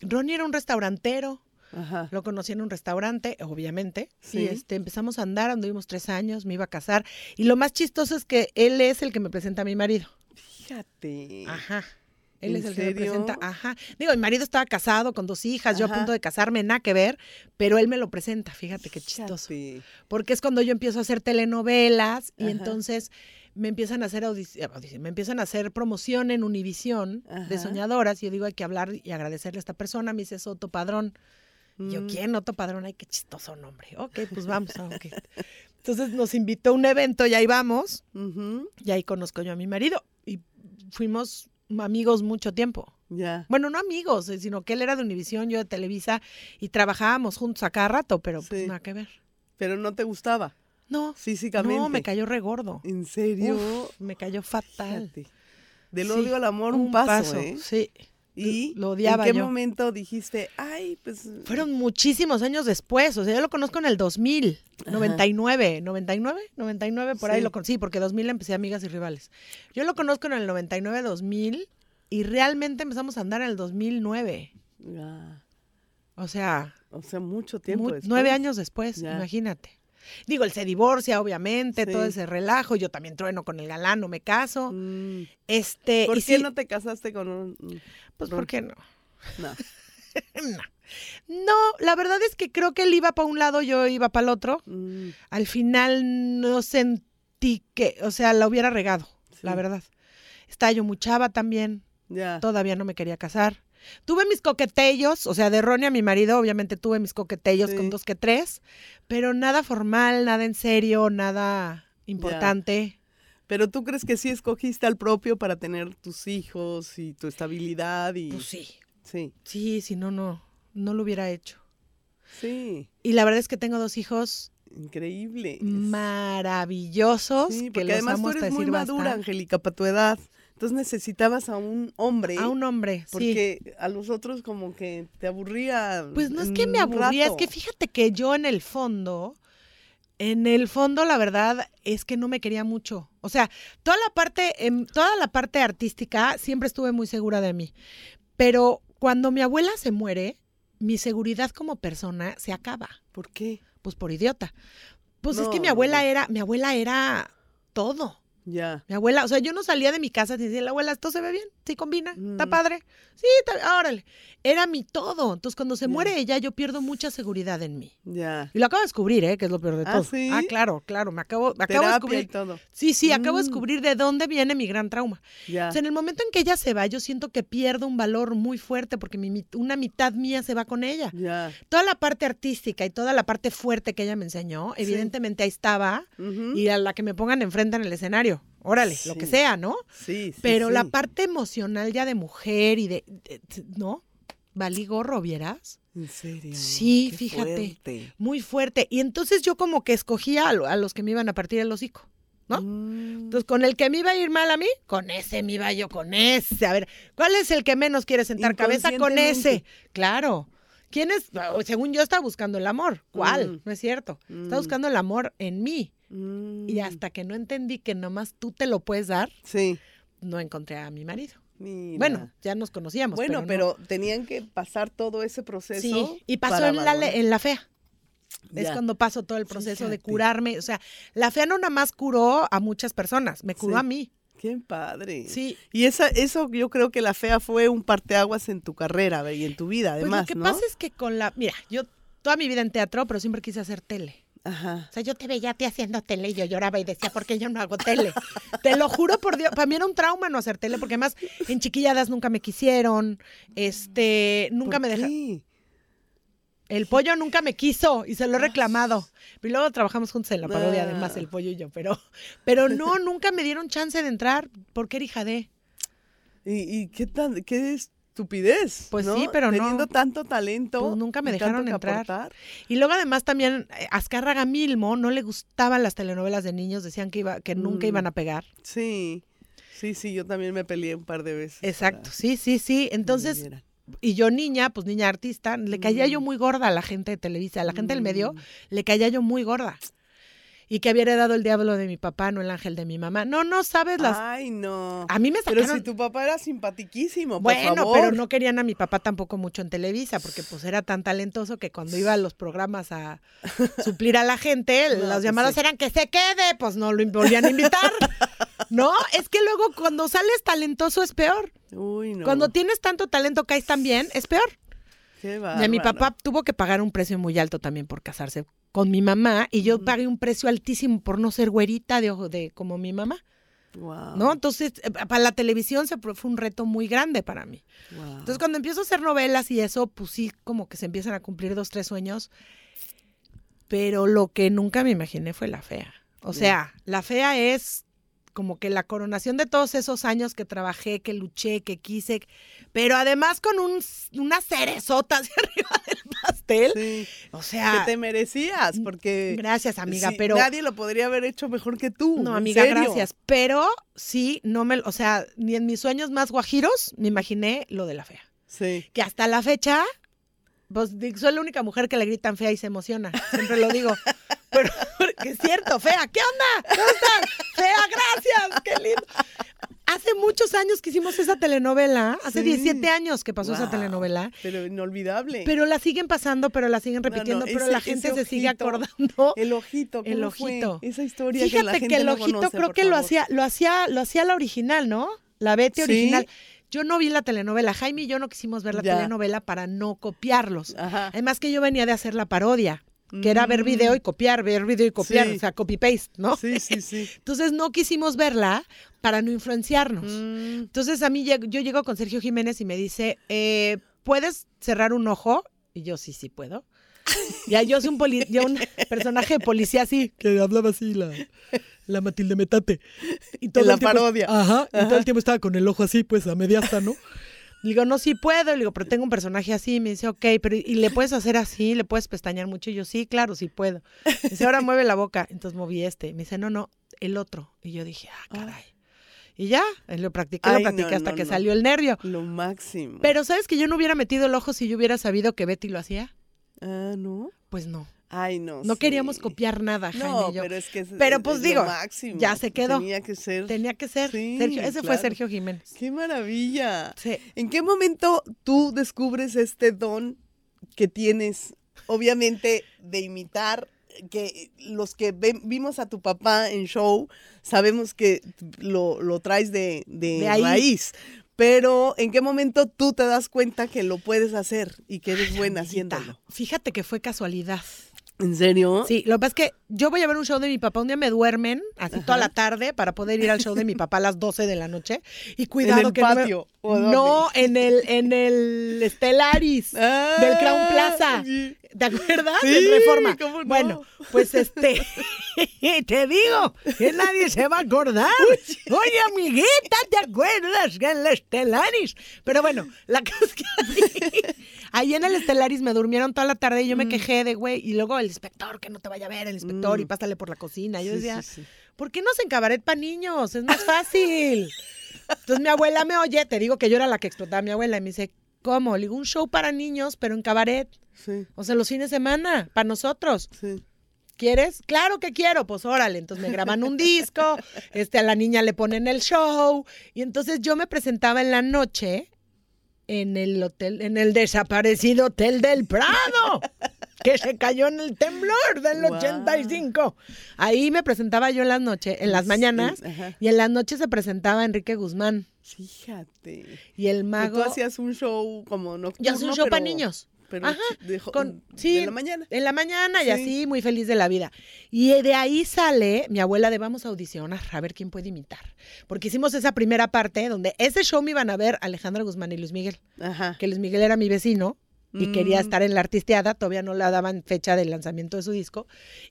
Ronnie era un restaurantero, Ajá. lo conocí en un restaurante, obviamente. Sí. Y este, empezamos a andar, anduvimos tres años, me iba a casar. Y lo más chistoso es que él es el que me presenta a mi marido. Fíjate. Ajá. Él ¿En es el que me presenta. Ajá. Digo, mi marido estaba casado con dos hijas, yo a punto de casarme, nada que ver, pero él me lo presenta, fíjate qué chistoso. Fíjate. Porque es cuando yo empiezo a hacer telenovelas y entonces me empiezan a hacer audici- me empiezan a hacer promoción en Univisión de soñadoras y yo digo hay que hablar y agradecerle a esta persona, me dice Soto Padrón. Y yo, Mm. ¿quién? Otto Padrón, ay, qué chistoso nombre. Ok, pues vamos. ah, ok. Entonces nos invitó a un evento y ahí vamos. Ujú, Y ahí conozco yo a mi marido. Y fuimos amigos mucho tiempo. Ya. Bueno, no amigos, eh, sino que él era de Univisión, yo de Televisa, y trabajábamos juntos a cada rato, pero pues Sí. nada que ver. Pero no te gustaba No, físicamente. no, me cayó regordo. ¿En serio? Uf, me cayó fatal. Fíjate. Del Sí, odio al amor un, paso, ¿eh? Sí. ¿Y lo odiaba en qué yo. momento dijiste, ay, pues... Fueron muchísimos años después, o sea, yo lo conozco en el 2000, Ajá. 99, 99, 99, por ahí Sí. lo conocí, porque 2000 empecé Amigas y Rivales. Yo lo conozco en el 99, 2000 y realmente empezamos a andar en el 2009. Ya. O sea, O sea, mucho tiempo mu- después. nueve años después, Ya. imagínate. Digo, él se divorcia, obviamente, todo ese relajo. Yo también trueno con el galán, no me caso. Mm. Este, ¿Por y qué sí, no te casaste con un...? Pues? ¿por qué no? No. [laughs] No. No, la verdad es que creo que él iba para un lado, yo iba para el otro. Mm, Al final no sentí que, o sea, la hubiera regado, la verdad. Estaba yo muy chava también, Ya. todavía no me quería casar. Tuve mis coquetellos, o sea, de Ronnie a mi marido, obviamente tuve mis coquetellos Sí. con dos que tres, pero nada formal, nada en serio, nada importante. Pero tú crees que sí escogiste al propio para tener tus hijos y tu estabilidad y... Pues sí, Sí. sí, si no, no, no lo hubiera hecho. Sí. Y la verdad es que tengo dos hijos Increíble. maravillosos Sí, que porque los además tú eres muy madura. Angélica, para tu edad. Entonces necesitabas a un hombre. A un hombre, sí. Porque a los otros como que te aburría. Pues no es en que me aburría, es que fíjate que yo en el fondo, en el fondo la verdad es que no me quería mucho. O sea, toda la parte, em, toda la parte artística siempre estuve muy segura de mí. Pero cuando mi abuela se muere, mi seguridad como persona se acaba. ¿Por qué? Pues por idiota. Pues es que mi abuela era, mi abuela era todo. Ya. Mi abuela, o sea, yo no salía de mi casa sin decirle, abuela, esto se ve bien, sí combina, está Mm. padre, sí, está, órale. Era mi todo. Entonces, cuando se muere ella, yo pierdo mucha seguridad en mí. Ya. Y lo acabo de descubrir, ¿eh? Que es lo peor de ¿Ah, todo. sí? Ah, claro, claro. Me acabo, me acabo de y descubrir. todo. Sí, sí, acabo de Mm. descubrir de dónde viene mi gran trauma. Ya. O sea, en el momento en que ella se va, yo siento que pierdo un valor muy fuerte porque mi, una mitad mía se va con ella. Ya. Toda la parte artística y toda la parte fuerte que ella me enseñó, Sí. evidentemente ahí estaba. Y a la que me pongan enfrente en el escenario. Órale, lo que sea, ¿no? Sí, sí, Pero la parte emocional ya de mujer y de, de- ¿no? Valí gorro, ¿vieras? ¿En serio? Sí, Qué fíjate. fuerte. Muy fuerte. Y entonces yo como que escogía a, lo- a los que me iban a partir el hocico. ¿no? Mm, Entonces, con el que me iba a ir mal a mí, con ese me iba yo, con ese. A ver, ¿cuál es el que menos quiere sentar cabeza? Con ese. Claro. ¿Quién es? Según yo estaba buscando el amor. ¿Cuál? Mm. No es cierto. Mm. Estaba buscando el amor en mí. Mm. Y hasta que no entendí que nomás tú te lo puedes dar, Sí. no encontré a mi marido. Mira. Bueno, ya nos conocíamos. Bueno, pero, pero, tenían que pasar todo ese proceso. Sí, y pasó en la, en fea. Es cuando pasó todo el proceso de curarme. O sea, la fea no nada más curó a muchas personas, me curó Sí. a mí. Qué padre. Sí. Y esa, eso yo creo que la fea fue un parteaguas en tu carrera y en tu vida, Pues además, lo que ¿no? pasa es que con la. Mira, yo toda mi vida en teatro, pero siempre quise hacer tele. Ajá. O sea, yo te veía a ti haciendo tele y yo lloraba y decía, ¿por qué yo no hago tele? [laughs] Te lo juro por Dios. Para mí era un trauma no hacer tele, porque además en chiquilladas nunca me quisieron. Este, nunca ¿Por me dejaron. El pollo nunca me quiso y se lo he reclamado. Y luego trabajamos juntos en la parodia, Ah. además, el pollo y yo. Pero, pero no, [laughs] nunca me dieron chance de entrar porque era hija de. ¿Y, y qué tan, qué estupidez? Pues ¿no? sí, pero no. Teniendo tanto talento. Pues nunca me dejaron entrar. aportar. Y luego además también eh, Azcárraga Milmo no le gustaban las telenovelas de niños, decían que iba, que nunca Mm. iban a pegar. Sí. Sí, sí, yo también me peleé un par de veces. Exacto, para sí, sí, sí. Entonces, y yo niña, pues niña artista, le caía yo muy gorda a la gente de Televisa, a la gente del medio, Mm. le caía yo muy gorda. Y que había heredado el diablo de mi papá, no el ángel de mi mamá. No, no sabes las... Ay, no. A mí me Pero sacaron... si tu papá era simpatiquísimo, por Bueno, favor. pero no querían a mi papá tampoco mucho en Televisa, porque pues era tan talentoso que cuando iba a los programas a [laughs] suplir a la gente, No, las pues llamadas sí. eran que se quede, pues no lo volvían a invitar. [laughs] no, es que luego cuando sales talentoso es peor. Uy, no. Cuando tienes tanto talento caes tan bien, es peor. Qué Y a mi papá tuvo que pagar un precio muy alto también por casarse con mi mamá y yo pagué un precio altísimo por no ser güerita de ojo de como mi mamá, Guau, ¿no? Entonces, eh, para la televisión se, fue un reto muy grande para mí. Entonces, cuando empiezo a hacer novelas y eso, pues sí, como que se empiezan a cumplir dos, tres sueños. Pero lo que nunca me imaginé fue la fea. O sea, la fea es como que la coronación de todos esos años que trabajé, que luché, que quise, pero además con un, una cerezota [laughs] hacia arriba del pastel. Sí, O que sea, te merecías, porque gracias amiga, sí, pero... nadie lo podría haber hecho mejor que tú. No, amiga, serio. gracias. Pero sí, no me, o sea, ni en mis sueños más guajiros me imaginé lo de la fea. Sí. que hasta la fecha, pues soy la única mujer que le gritan fea y se emociona. Siempre lo digo. [laughs] Pero que es cierto, fea, ¿qué onda? ¿Cómo estás? Fea, gracias, qué lindo. Hace muchos años que hicimos esa telenovela, hace Sí. 17 años que pasó esa telenovela, Pero inolvidable. pero la siguen pasando, pero la siguen No, no, repitiendo, pero ese- la gente se sigue acordando. el ojito, ¿cómo El fue? ojito. Esa historia que la Fíjate gente que el no ojito conoce, creo que lo hacía, lo hacía, lo hacía la original, ¿no? La Betty ¿Sí? original. Yo no vi la telenovela. Jaime y yo no quisimos ver la Ya. telenovela para no copiarlos. Ajá. Además que yo venía de hacer la parodia, que era ver Mm. video y copiar, ver video y copiar, Sí. o sea, copy-paste, ¿no? Sí, sí, sí. [laughs] Entonces no quisimos verla para no influenciarnos. Mm, Entonces a mí yo llego con Sergio Jiménez y me dice, eh, ¿puedes cerrar un ojo? Y yo, sí, sí puedo. Ya yo soy un, poli- yo un [laughs] personaje de policía así, que hablaba así la, la Matilde Metate. Y En la el tiempo- parodia. Ajá, y todo el tiempo estaba con el ojo así, pues a media asta, ¿no? Le [laughs] digo, no, sí puedo. Le digo, pero tengo un personaje así. Y me dice, ok, pero ¿y le puedes hacer así? ¿Le puedes pestañear mucho? Y yo, sí, claro, sí puedo. Me dice, ahora [laughs] mueve la boca. Entonces moví este. Me dice, no, no, el otro. Y yo dije, ah, caray. Y ya, lo practiqué, lo practiqué no, hasta no, que no. salió el nervio. lo máximo. Pero ¿sabes que yo no hubiera metido el ojo si yo hubiera sabido que Betty lo hacía? Ah, ¿no? Pues no. Ay, no. No sí. queríamos copiar nada, Jaime No, y yo. pero es que es- Pero, pues, es digo, máximo. ya se quedó. Tenía que ser. Tenía que ser Sí, Sergio. Ese fue. Sergio Jiménez. ¡Qué maravilla! Sí. ¿En qué momento tú descubres este don que tienes, obviamente, de imitar? Que los que ven- vimos a tu papá en show sabemos que lo, lo traes de, de De raíz. Pero ¿en qué momento tú te das cuenta que lo puedes hacer y que eres buena Amiguita, haciéndolo? Fíjate que fue casualidad. ¿En serio? Sí, lo que pasa es que yo voy a ver un show de mi papá, un día me duermen, así toda la tarde, para poder ir al show de mi papá a las 12 de la noche. Y cuidado ¿En el que no. No, en el, en el Stellaris Ah, del Crown Plaza. sí. ¿Te acuerdas? Sí, en Reforma. ¿cómo no? Bueno, pues este, [laughs] te digo que nadie se va a acordar. Oye, amiguita, ¿te acuerdas que en el Stellaris? Pero bueno, la cosa es que ahí, en el Stellaris me durmieron toda la tarde y yo me Mm. quejé de, güey, y luego el inspector, que no te vaya a ver, el inspector, y Mm. pásale por la cocina. Yo Sí, decía, sí, sí. ¿por qué no se en cabaret para niños? Es más fácil. Entonces mi abuela me oye, te digo que yo era la que explotaba a mi abuela, y me dice, ¿cómo? Le digo, un show para niños, pero en cabaret. Sí, O sea, los fines de semana, para nosotros. sí. ¿Quieres? Claro que quiero. Pues órale. Entonces me graban un disco, este, a la niña le ponen el show. Y entonces yo me presentaba en la noche en el hotel, en el desaparecido Hotel del Prado, que se cayó en el temblor del Guau. 85. Ahí me presentaba yo en las noches, en las mañanas, y en las noches se presentaba Enrique Guzmán. Fíjate. Y el mago. Tú hacías un show como nocturno. Yo hacía un show para niños. Pero Ajá, de, jo- con- de sí, la mañana. En la mañana y Sí. así, muy feliz de la vida. Y de ahí sale mi abuela de vamos a audicionar, a ver quién puede imitar. Porque hicimos esa primera parte donde ese show me iban a ver Alejandra Guzmán y Luis Miguel. Ajá. Que Luis Miguel era mi vecino y quería Mm. estar en la artisteada, todavía no le daban fecha del lanzamiento de su disco.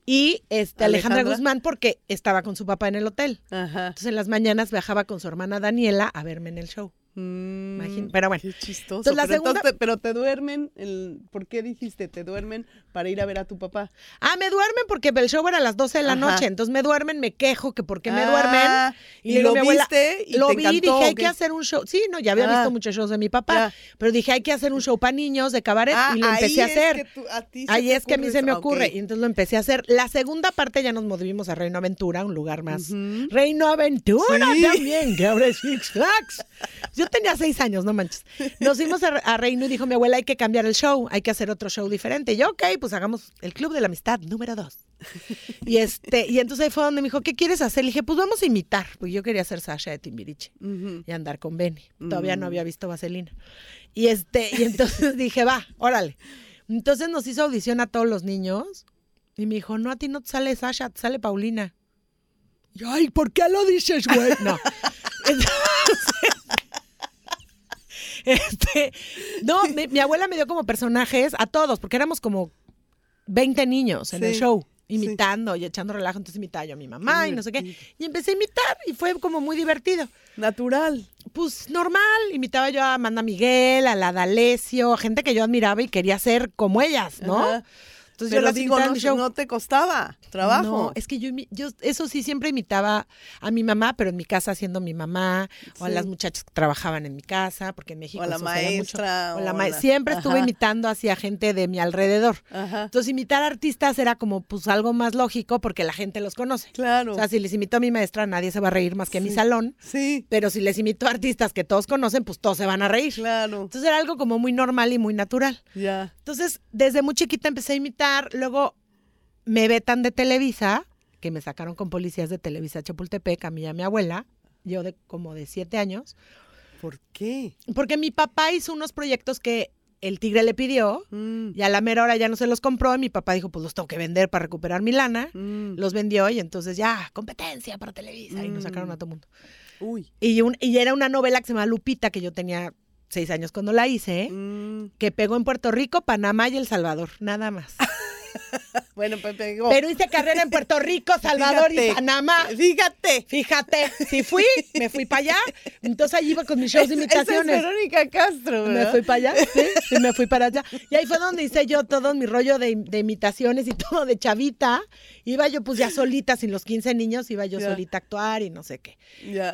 Y este, Alejandra, Alejandra. Guzmán porque estaba con su papá en el hotel. Ajá. Entonces en las mañanas viajaba con su hermana Daniela a verme en el show. Mm, pero bueno. Qué chistoso. Entonces, la pero, segunda- entonces pero te duermen, el, ¿por qué dijiste te duermen para ir a ver a tu papá? Ah, me duermen porque el show era a las 12 de la Ajá. noche. Entonces me duermen, me quejo que por qué me Ah, duermen. y lo abuela, viste y lo te vi, encantó, dije, ¿o hay que hacer un show. Sí, no, ya había Ah. visto muchos shows de mi papá, Ya. pero dije, hay que hacer un show para niños de cabaret Ah, y lo ahí empecé a es hacer. que tú- a ti se Ahí es que a mí se me ocurre y entonces lo empecé a hacer. La segunda parte ya nos movimos a Reino Aventura, un lugar más. Reino Aventura Sí. también, que ahora es Six Flags. Yo tenía seis años, no manches. Nos fuimos a, a Reino y dijo mi abuela, hay que cambiar el show, hay que hacer otro show diferente. Y yo, ok, pues hagamos el Club de la Amistad número dos. Y este, y entonces ahí fue donde me dijo, ¿qué quieres hacer? Le dije, pues vamos a imitar, porque yo quería ser Sasha de Timbiriche y andar con Benny. Todavía no Mm. había visto Vaselina. Y este, y entonces [laughs] dije, va, órale. Entonces nos hizo audición a todos los niños y me dijo, no, a ti no te sale Sasha, te sale Paulina. Y yo, ay, ¿por qué lo dices, güey? [laughs] No. [laughs] [laughs] Este, no, mi, mi abuela me dio como personajes a todos, porque éramos como 20 niños en el show, sí. imitando y echando relajo. Entonces imitaba yo a mi mamá Qué y no sé qué. Y empecé a imitar y fue como muy divertido. Natural. Pues normal, imitaba yo a Amanda Miguel, a la D'Alessio, a gente que yo admiraba y quería ser como ellas, ¿no? Ajá. Entonces yo las digo, no, mi show. no te costaba trabajo. No, es que yo, yo eso sí siempre imitaba a mi mamá, pero en mi casa haciendo mi mamá, o a Sí. las muchachas que trabajaban en mi casa, porque en México O a la mucho. maestra, O la ma- Siempre estuve imitando hacia gente de mi alrededor. Ajá. Entonces imitar artistas era como pues algo más lógico porque la gente los conoce. Claro. O sea, si les imito a mi maestra, nadie se va a reír más que a mi salón. sí, Pero si les imito a artistas que todos conocen, pues todos se van a reír. claro. Entonces era algo como muy normal y muy natural. Ya. Entonces, desde muy chiquita empecé a imitar, luego me vetan de Televisa, que me sacaron con policías de Televisa Chapultepec, a mí y a mi abuela, yo de como de siete años, ¿Por qué? porque mi papá hizo unos proyectos que el tigre le pidió Mm, y a la mera hora ya no se los compró y mi papá dijo, pues los tengo que vender para recuperar mi lana. mm. Los vendió y entonces ya, competencia para Televisa y nos sacaron Mm. a todo mundo. Uy. Y, un- y era una novela que se llama Lupita, que yo tenía seis años cuando la hice, que pegó en Puerto Rico, Panamá y El Salvador, nada más. [laughs] [laughs] Bueno, Pepe, digo, Pero hice carrera en Puerto Rico, Salvador y Panamá. Fíjate. Fíjate, si fui, me fui para allá. Entonces allí iba con mis shows de Esa es imitaciones. Verónica Castro, Me fui para allá, sí, sí, me fui para allá. Y ahí fue donde hice yo todo mi rollo de, de imitaciones y todo de chavita. Iba yo pues ya solita, sin los 15 niños, iba yo solita a actuar y no sé qué.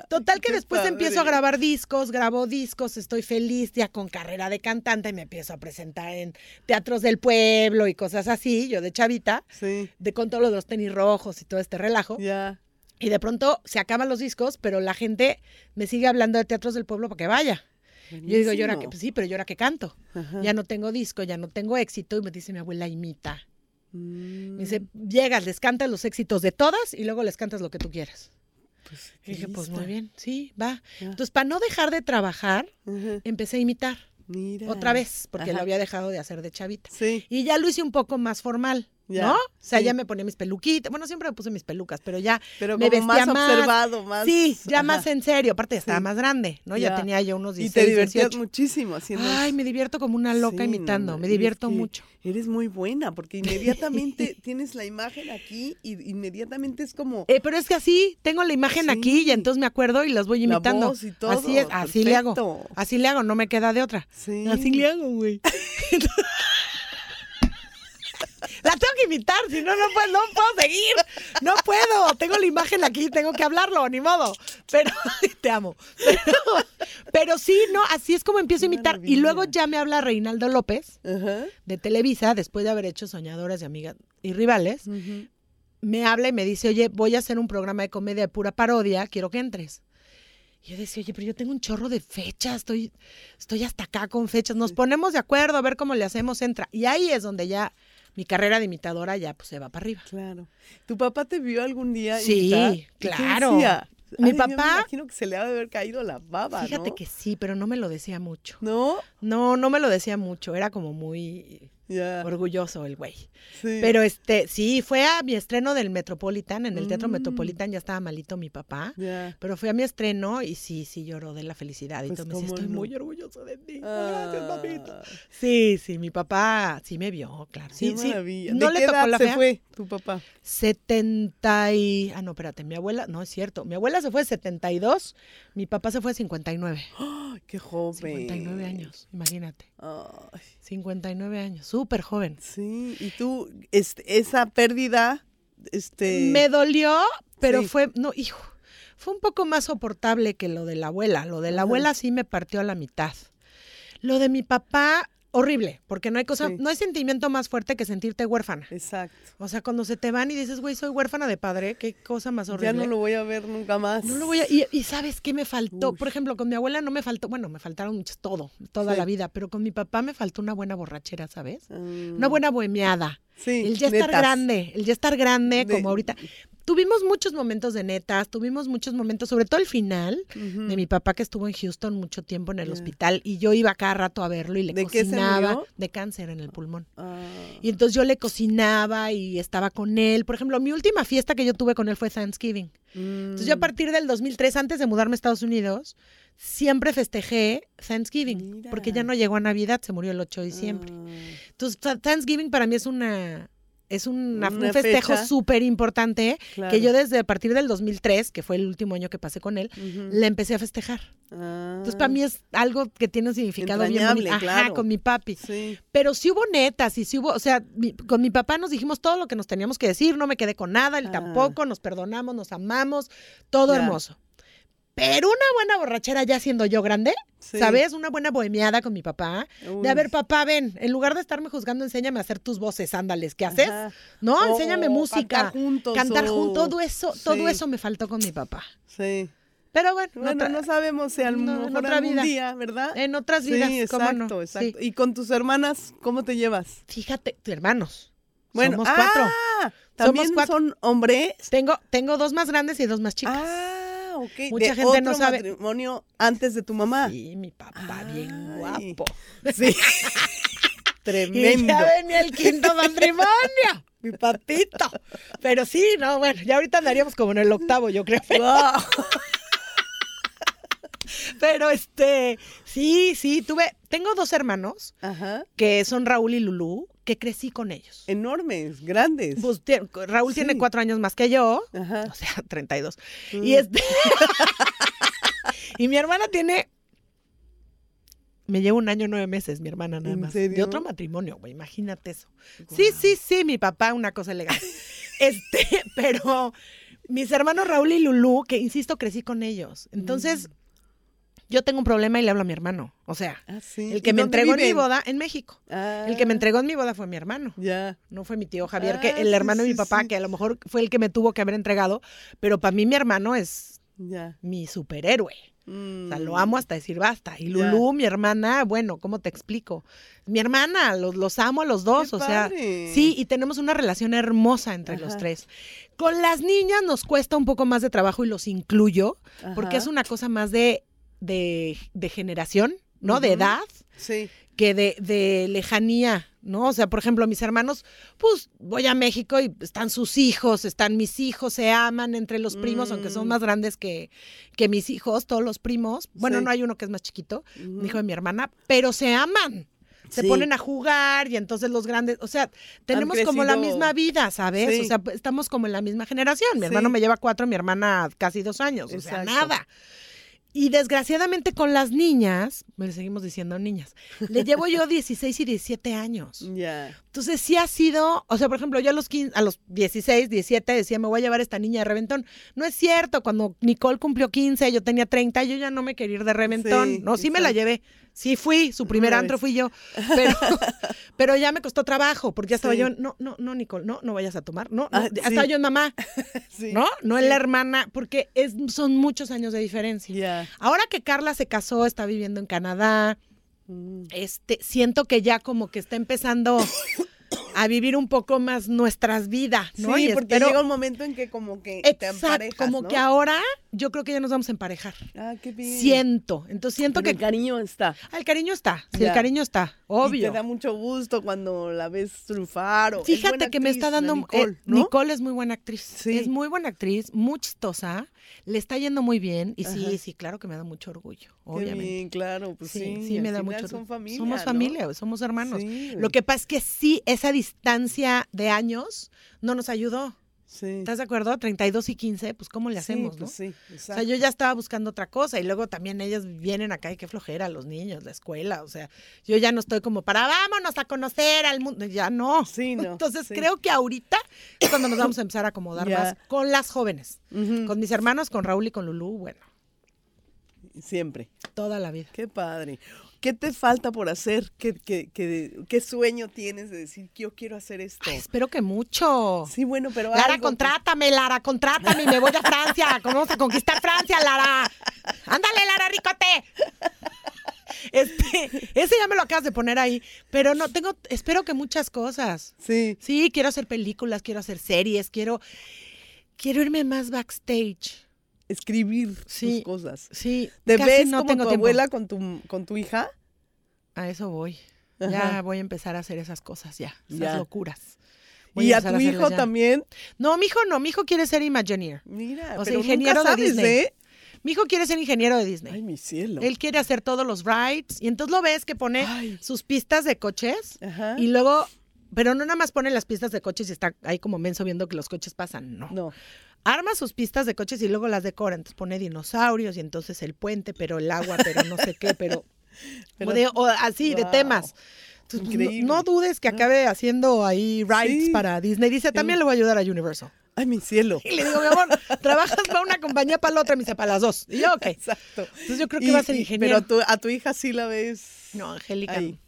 Total que Qué después padre. empiezo a grabar discos, grabo discos, estoy feliz ya con carrera de cantante y me empiezo a presentar en teatros del pueblo y cosas así, de chavita, Sí, de con todo lo de los tenis rojos y todo este relajo. ya. Y de pronto se acaban los discos, pero la gente me sigue hablando de teatros del pueblo para que vaya. Yo digo, yo ahora que, Buenísimo. pues sí, pero yo ahora que canto. Ajá. Ya no tengo disco, ya no tengo éxito. Y me dice mi abuela, imita. Mm, Me dice, llegas, les cantas los éxitos de todas y luego les cantas lo que tú quieras. pues, Y dije, pues muy bien, sí, va. Ya. Entonces, para no dejar de trabajar, Ajá. empecé a imitar Mira. otra vez, porque Ajá. lo había dejado de hacer de chavita. Sí. Y ya lo hice un poco más formal, Ya, ¿no? O sea, sí. ya me ponía mis peluquitas. Bueno, siempre me puse mis pelucas, pero ya Pero me como vestía más observado, más. Sí, ya ajá. más en serio. Aparte, ya estaba Sí. más grande, ¿no? Ya, Ya. tenía yo unos Y 16, te divertías 18. muchísimo haciendo Ay, me divierto como una loca Sí, imitando. no, me y divierto mucho. Eres muy buena porque inmediatamente [laughs] tienes la imagen aquí y inmediatamente es como Eh, pero es que así, tengo la imagen aquí y entonces me acuerdo y las voy La imitando. voz y todo, Así es, así le hago. Así le hago, no me queda de otra. Sí. Así le hago, güey. [laughs] La tengo que imitar, si no, no puedo, no puedo seguir. No puedo. Tengo la imagen aquí, tengo que hablarlo, ni modo. Pero [laughs] te amo. Pero, pero sí, no, así es como empiezo a imitar. Y luego ya me habla Reinaldo López de Televisa, después de haber hecho Soñadoras y Amigas y Rivales. Me habla y me dice, oye, voy a hacer un programa de comedia de pura parodia, quiero que entres. Y yo decía, oye, pero yo tengo un chorro de fechas, estoy, estoy hasta acá con fechas, nos ponemos de acuerdo a ver cómo le hacemos, entra. Y ahí es donde ya mi carrera de imitadora ya pues se va para arriba. Claro. ¿Tu papá te vio algún día Sí, imitar? ¿Y qué claro. decía? Mi Ay, yo me papá- imagino que se le ha de haber caído la baba, Fíjate ¿no? que sí, pero no me lo decía mucho. ¿No? No, no me lo decía mucho. Era como muy Orgulloso el güey. sí. Pero este, sí, fue a mi estreno del Metropolitan. En el Teatro Mm. Metropolitan ya estaba malito mi papá. Pero fue a mi estreno y sí, sí lloró de la felicidad. Y Pues, todo me decía, ¿cómo estoy no? muy orgulloso de ti. Gracias, Ah, papito. Sí, sí, mi papá sí me vio, claro. Sí, sí. maravilla. No ¿De le tocó edad la se fea. fue tu papá? 70 y... Ah, no, espérate, mi abuela... No, es cierto. Mi abuela se fue de 72, mi papá se fue de 59. Ay, qué joven. 59 años, imagínate. Ay, 59 años, súper joven. sí, y tú, este, esa pérdida, este... Me dolió, pero Sí. fue, no, hijo, fue un poco más soportable que lo de la abuela. Lo de la abuela sí me partió a la mitad. Lo de mi papá, horrible, porque no hay cosa, Sí. no hay sentimiento más fuerte que sentirte huérfana. Exacto. O sea, cuando se te van y dices, güey, soy huérfana de padre, qué cosa más horrible. Ya no lo voy a ver nunca más. No lo voy a. Y, y ¿sabes qué me faltó? Por ejemplo, con mi abuela no me faltó. Bueno, me faltaron muchos, todo, toda Sí. la vida. Pero con mi papá me faltó una buena borrachera, ¿sabes? Mm, Una buena bohemiada. Sí, El ya estar netas. grande, el ya estar grande, De- como ahorita. Tuvimos muchos momentos de netas, tuvimos muchos momentos, sobre todo el final de mi papá que estuvo en Houston mucho tiempo en el hospital y yo iba cada rato a verlo y le ¿De cocinaba de cáncer en el pulmón. Ah, Y entonces yo le cocinaba y estaba con él. Por ejemplo, mi última fiesta que yo tuve con él fue Thanksgiving. Entonces yo a mm, partir del 2003, antes de mudarme a Estados Unidos, siempre festejé Thanksgiving, porque ya no llegó a Navidad, se murió el 8 de diciembre. ah, Entonces Th- Thanksgiving para mí es una es una- Una un festejo súper importante claro. que yo desde a partir del 2003, que fue el último año que pasé con él, le empecé a festejar. Entonces para mí es algo que tiene un significado bien bonito. Ajá, claro. con mi papi. Sí. Pero sí hubo netas y sí hubo, o sea, mi- con mi papá nos dijimos todo lo que nos teníamos que decir, no me quedé con nada, él Ah. tampoco, nos perdonamos, nos amamos, todo Ya. hermoso. Pero una buena borrachera ya siendo yo grande, sí. ¿sabes? Una buena bohemiada con mi papá. Uy. De a ver, papá, ven, en lugar de estarme juzgando, enséñame a hacer tus voces, ándales, ¿qué haces? Ajá. No, enséñame música. Cantar juntos. Cantar juntos, todo eso, todo eso me faltó con mi papá. Sí. Pero bueno, Bueno, otra- no sabemos si a lo no, mejor otra algún vida. día, ¿verdad? en otras vidas, sí, ¿cómo exacto, no? exacto. Sí. ¿Y con tus hermanas cómo te llevas? Fíjate, hermanos. Bueno, somos cuatro. ah, también Somos cuatro. son hombres. Tengo, tengo dos más grandes y dos más chicas. Ah, ok. Mucha de gente no sabe. matrimonio antes de tu mamá. Sí, mi papá, bien guapo. Sí. [laughs] Y Tremendo. ya venía el quinto matrimonio, [laughs] mi papito. Pero sí, no, bueno, ya ahorita andaríamos como en el octavo, yo creo. [laughs] Pero este, sí, sí, tuve, tengo dos hermanos Ajá. que son Raúl y Lulú, que crecí con ellos. Enormes, grandes. Pues, Raúl Sí. tiene cuatro años más que yo, Ajá. o sea, [laughs] 32. Mm. Y este. [laughs] y mi hermana tiene. Me lleva un año nueve meses, mi hermana nada ¿En más. De otro matrimonio, güey, imagínate eso. Sí, sí, sí, mi papá, una cosa elegante. [laughs] este, pero mis hermanos Raúl y Lulú, que insisto, crecí con ellos. Entonces, yo tengo un problema y le hablo a mi hermano. O sea, Ah, sí. el que ¿Y me entregó en mi boda en México. Ah, El que me entregó en mi boda fue mi hermano. Ya. No fue mi tío Javier, que Ah, el sí, hermano de mi papá, sí. que a lo mejor fue el que me tuvo que haber entregado, pero para mí mi hermano es mi superhéroe. O sea, lo Mm. amo hasta decir basta. Y. Lulú, mi hermana, bueno, ¿cómo te explico? Mi hermana, los, los amo a los dos, Qué o sea, sí, y tenemos una relación hermosa entre los tres. Con las niñas nos cuesta un poco más de trabajo y los incluyo, porque es una cosa más de, de, de generación, ¿no? De edad, Sí. que de, de lejanía, ¿no? O sea, por ejemplo, mis hermanos, pues voy a México y están sus hijos, están mis hijos, se aman entre los primos, aunque son Mm. más grandes que, que mis hijos, todos los primos. Bueno, Sí. no hay uno que es más chiquito, Ujú. hijo de mi hermana, pero se aman. Se Sí. ponen a jugar y entonces los grandes, o sea, tenemos como la misma vida, ¿sabes? Sí. O sea, estamos como en la misma generación. Mi hermano me lleva cuatro, mi hermana casi dos años, o sea, nada. Y desgraciadamente con las niñas, me le seguimos diciendo niñas, le llevo yo [laughs] 16 y 17 años. Ya. Entonces sí ha sido, o sea, por ejemplo, yo a los 15, a los 16, 17 decía, me voy a llevar a esta niña de reventón. No es cierto, cuando Nicole cumplió 15, yo tenía 30, yo ya no me quería ir de reventón. Sí, no, sí me la llevé. Sí fui, su primer antro fui yo, pero, [laughs] pero ya me costó trabajo, porque ya estaba Sí. yo, no, no, no, Nicole, no, no vayas a tomar, no, no, Ah, ya sí. estaba yo en mamá, [laughs] Sí. ¿no? No en la hermana, porque es, son muchos años de diferencia. Ahora que Carla se casó, está viviendo en Canadá, Mm. este, siento que ya como que está empezando [laughs] a vivir un poco más nuestras vidas, ¿no? Sí, Y porque espero- llega un momento en que como que te Exacto, emparejas, como ¿no? que ahora yo creo que ya nos vamos a emparejar. Ah, qué bien. Siento, entonces siento Pero que el cariño está. Ah, el cariño está, sí, Ya. el cariño está, Y obvio. te da mucho gusto cuando la ves triunfar. o- es Fíjate buena que me está dando Nicole, eh, ¿no? Nicole es muy buena actriz. Sí. Es muy buena actriz, muy chistosa, le está yendo muy bien y sí, Ajá. sí, claro que me da mucho orgullo, obviamente. bien, claro, pues sí. sí, sí, me da mucho Son familia, Somos ¿no? familia, somos hermanos. Sí, Lo que pasa es que sí, esa distancia de años no nos ayudó. Sí. ¿Estás de acuerdo? 32 y 15, pues ¿cómo le Sí, hacemos, pues no? sí, O exacto. sea, yo ya estaba buscando otra cosa y luego también ellas vienen acá y qué flojera, los niños, la escuela, o sea, yo ya no estoy como para vámonos a conocer al mundo, ya no. Sí, no, [laughs] Entonces sí. creo que ahorita es cuando nos vamos a empezar a acomodar más con las jóvenes, con mis hermanos, con Raúl y con Lulú, bueno, Siempre. toda la vida. Qué padre. ¿Qué te falta por hacer? ¿Qué, qué, qué, qué sueño tienes de decir, yo quiero hacer esto? Ay, espero que mucho. Sí, bueno, pero Lara, algo, pues. contrátame, Lara, contrátame y me voy a Francia. ¿Cómo vamos a conquistar Francia, Lara? Ándale, Lara, ricote. Este, ese ya me lo acabas de poner ahí, pero no tengo, espero que muchas cosas. Sí. Sí, quiero hacer películas, quiero hacer series, quiero, quiero irme más backstage. Escribir Sí. tus cosas. Sí, ¿Te ves no como tengo tu tiempo. abuela con tu, con tu hija? A eso voy. Ajá. Ya voy a empezar a hacer esas cosas ya, esas Ya. locuras. Voy ¿Y a tu hijo ya. también? No, mi hijo no, mi hijo quiere ser Imagineer. Mira, O sea, pero ingeniero nunca de sabes, Disney. ¿eh? Mi hijo quiere ser ingeniero de Disney. Ay, mi cielo. Él quiere hacer todos los rides y entonces lo ves que pone Ay. sus pistas de coches Ajá. y luego, pero no nada más pone las pistas de coches y está ahí como menso viendo que los coches pasan, no. No. Arma sus pistas de coches y luego las decora, entonces pone dinosaurios y entonces el puente, pero el agua, pero no sé qué, pero, [laughs] Pero- o de- o así de temas. Entonces, pues, no- dudes que acabe haciendo ahí rides Sí. para Disney. Dice, también le voy a ayudar a Universal. Ay, mi cielo. [laughs] Y le digo, mi amor, ¿trabajas para una compañía para la otra? Me dice, para las dos. Y yo, ok. Exacto. Entonces yo creo que Y- va a ser ingeniero. Pero a tu, a tu hija sí la ves. No, Angélica. Ahí.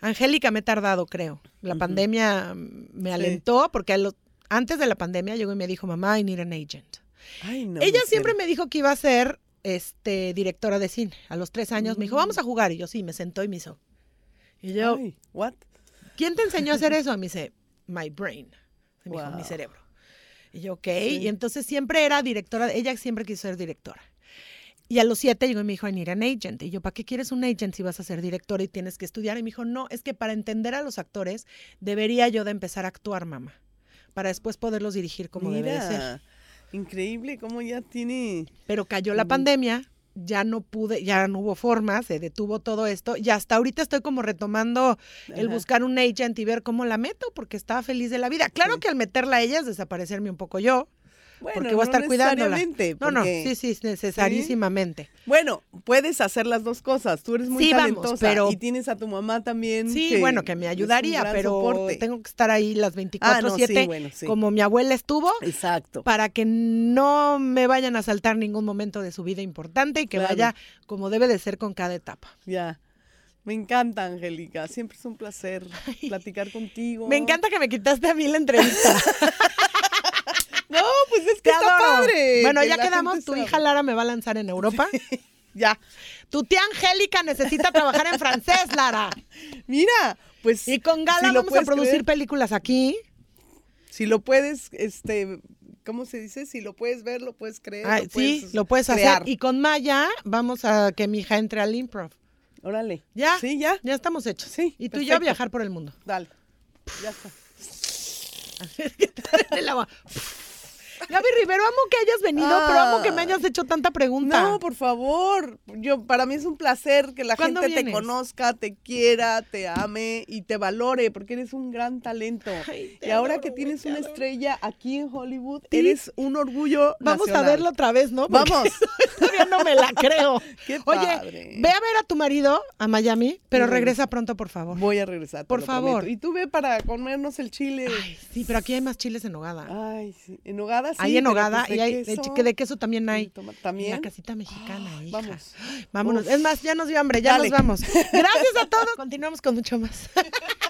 Angélica me he tardado, creo. La pandemia me alentó porque a lo- antes de la pandemia llegó y me dijo, mamá, I need an agent. Ay, no. Ella siempre me dijo que iba a ser este, directora de cine. A los tres años me dijo, vamos a jugar. Y yo sí, me sentó y me hizo. Y yo, Ay, what? ¿quién te enseñó a hacer [laughs] eso? Me dice, my brain. Me dijo, Wow. mi cerebro. Y yo, ok. Y entonces siempre era directora, ella siempre quiso ser directora. Y a los siete llegó y me dijo, I need an agent. Y yo, ¿para qué quieres un agent si vas a ser directora y tienes que estudiar? Y me dijo, no, es que para entender a los actores debería yo de empezar a actuar, mamá. Para después poderlos dirigir como debe de ser. Increíble cómo ya tiene. Pero cayó la pandemia, ya no pude, ya no hubo forma, se detuvo todo esto. Y hasta ahorita estoy como retomando el Ajá. buscar un agent y ver cómo la meto, porque estaba feliz de la vida. Claro Sí. que al meterla a ella es desaparecerme un poco yo, Bueno, porque voy a no estar cuidándola. necesariamente, No, no, sí, sí, necesarísimamente. Bueno, puedes hacer las dos cosas. Tú eres muy Sí, vamos, pero- y tienes a tu mamá también. Sí, bueno, que me ayudaría, pero soporte. tengo que estar ahí las Ah, 24/7 no, sí, bueno, sí. como mi abuela estuvo. Exacto. para que no me vayan a saltar ningún momento de su vida importante y que Claro. vaya como debe de ser con cada etapa. Ya. Me encanta, Angélica. Siempre es un placer [laughs] platicar contigo. Me encanta que me quitaste a mí la entrevista. [laughs] Pues es que está adoro. padre. Bueno, que ya quedamos. Tu sabe. hija Lara me va a lanzar en Europa. [laughs] Ya. Tu tía Angélica necesita trabajar en francés, Lara. [laughs] Mira, pues. Y con Gala si vamos a producir creer, películas aquí. Si lo puedes, este. ¿Cómo se dice? Si lo puedes ver, lo puedes creer. Lo sí, lo puedes crear. hacer. Y con Maya vamos a que mi hija entre al improv. Órale. Ya. Sí, ya. Ya estamos hechos. Sí, Y tú y yo a viajar por el mundo. Dale. Ya está. [laughs] El agua. Gaby Rivero, amo que hayas venido, pero amo que me hayas hecho tanta pregunta. No, por favor. Yo para mí es un placer que la ¿Cuándo gente te conozca, te quiera, te ame y te valore porque eres un gran talento. Ay, y ahora adoro, que tienes una adoro. estrella aquí en Hollywood, Sí. eres un orgullo Vamos a verlo otra vez, ¿no? Porque Vamos. [laughs] Todavía no me la creo. [laughs] Qué Oye, padre. ve a ver a tu marido a Miami, pero regresa pronto, por favor. Voy a regresar. Por favor. prometo. Y tú ve para comernos el chile. Ay, sí, pero aquí hay más chiles en nogada. Ay, sí. En Nogada sí. hay en nogada y hay de, queso. chi- de queso también hay. También. la casita mexicana, Ah, hija. vamos. Vámonos. Uf. Es más, ya nos dio hambre, ya Dale. nos vamos. [laughs] Gracias a todos. Continuamos con mucho más. [laughs]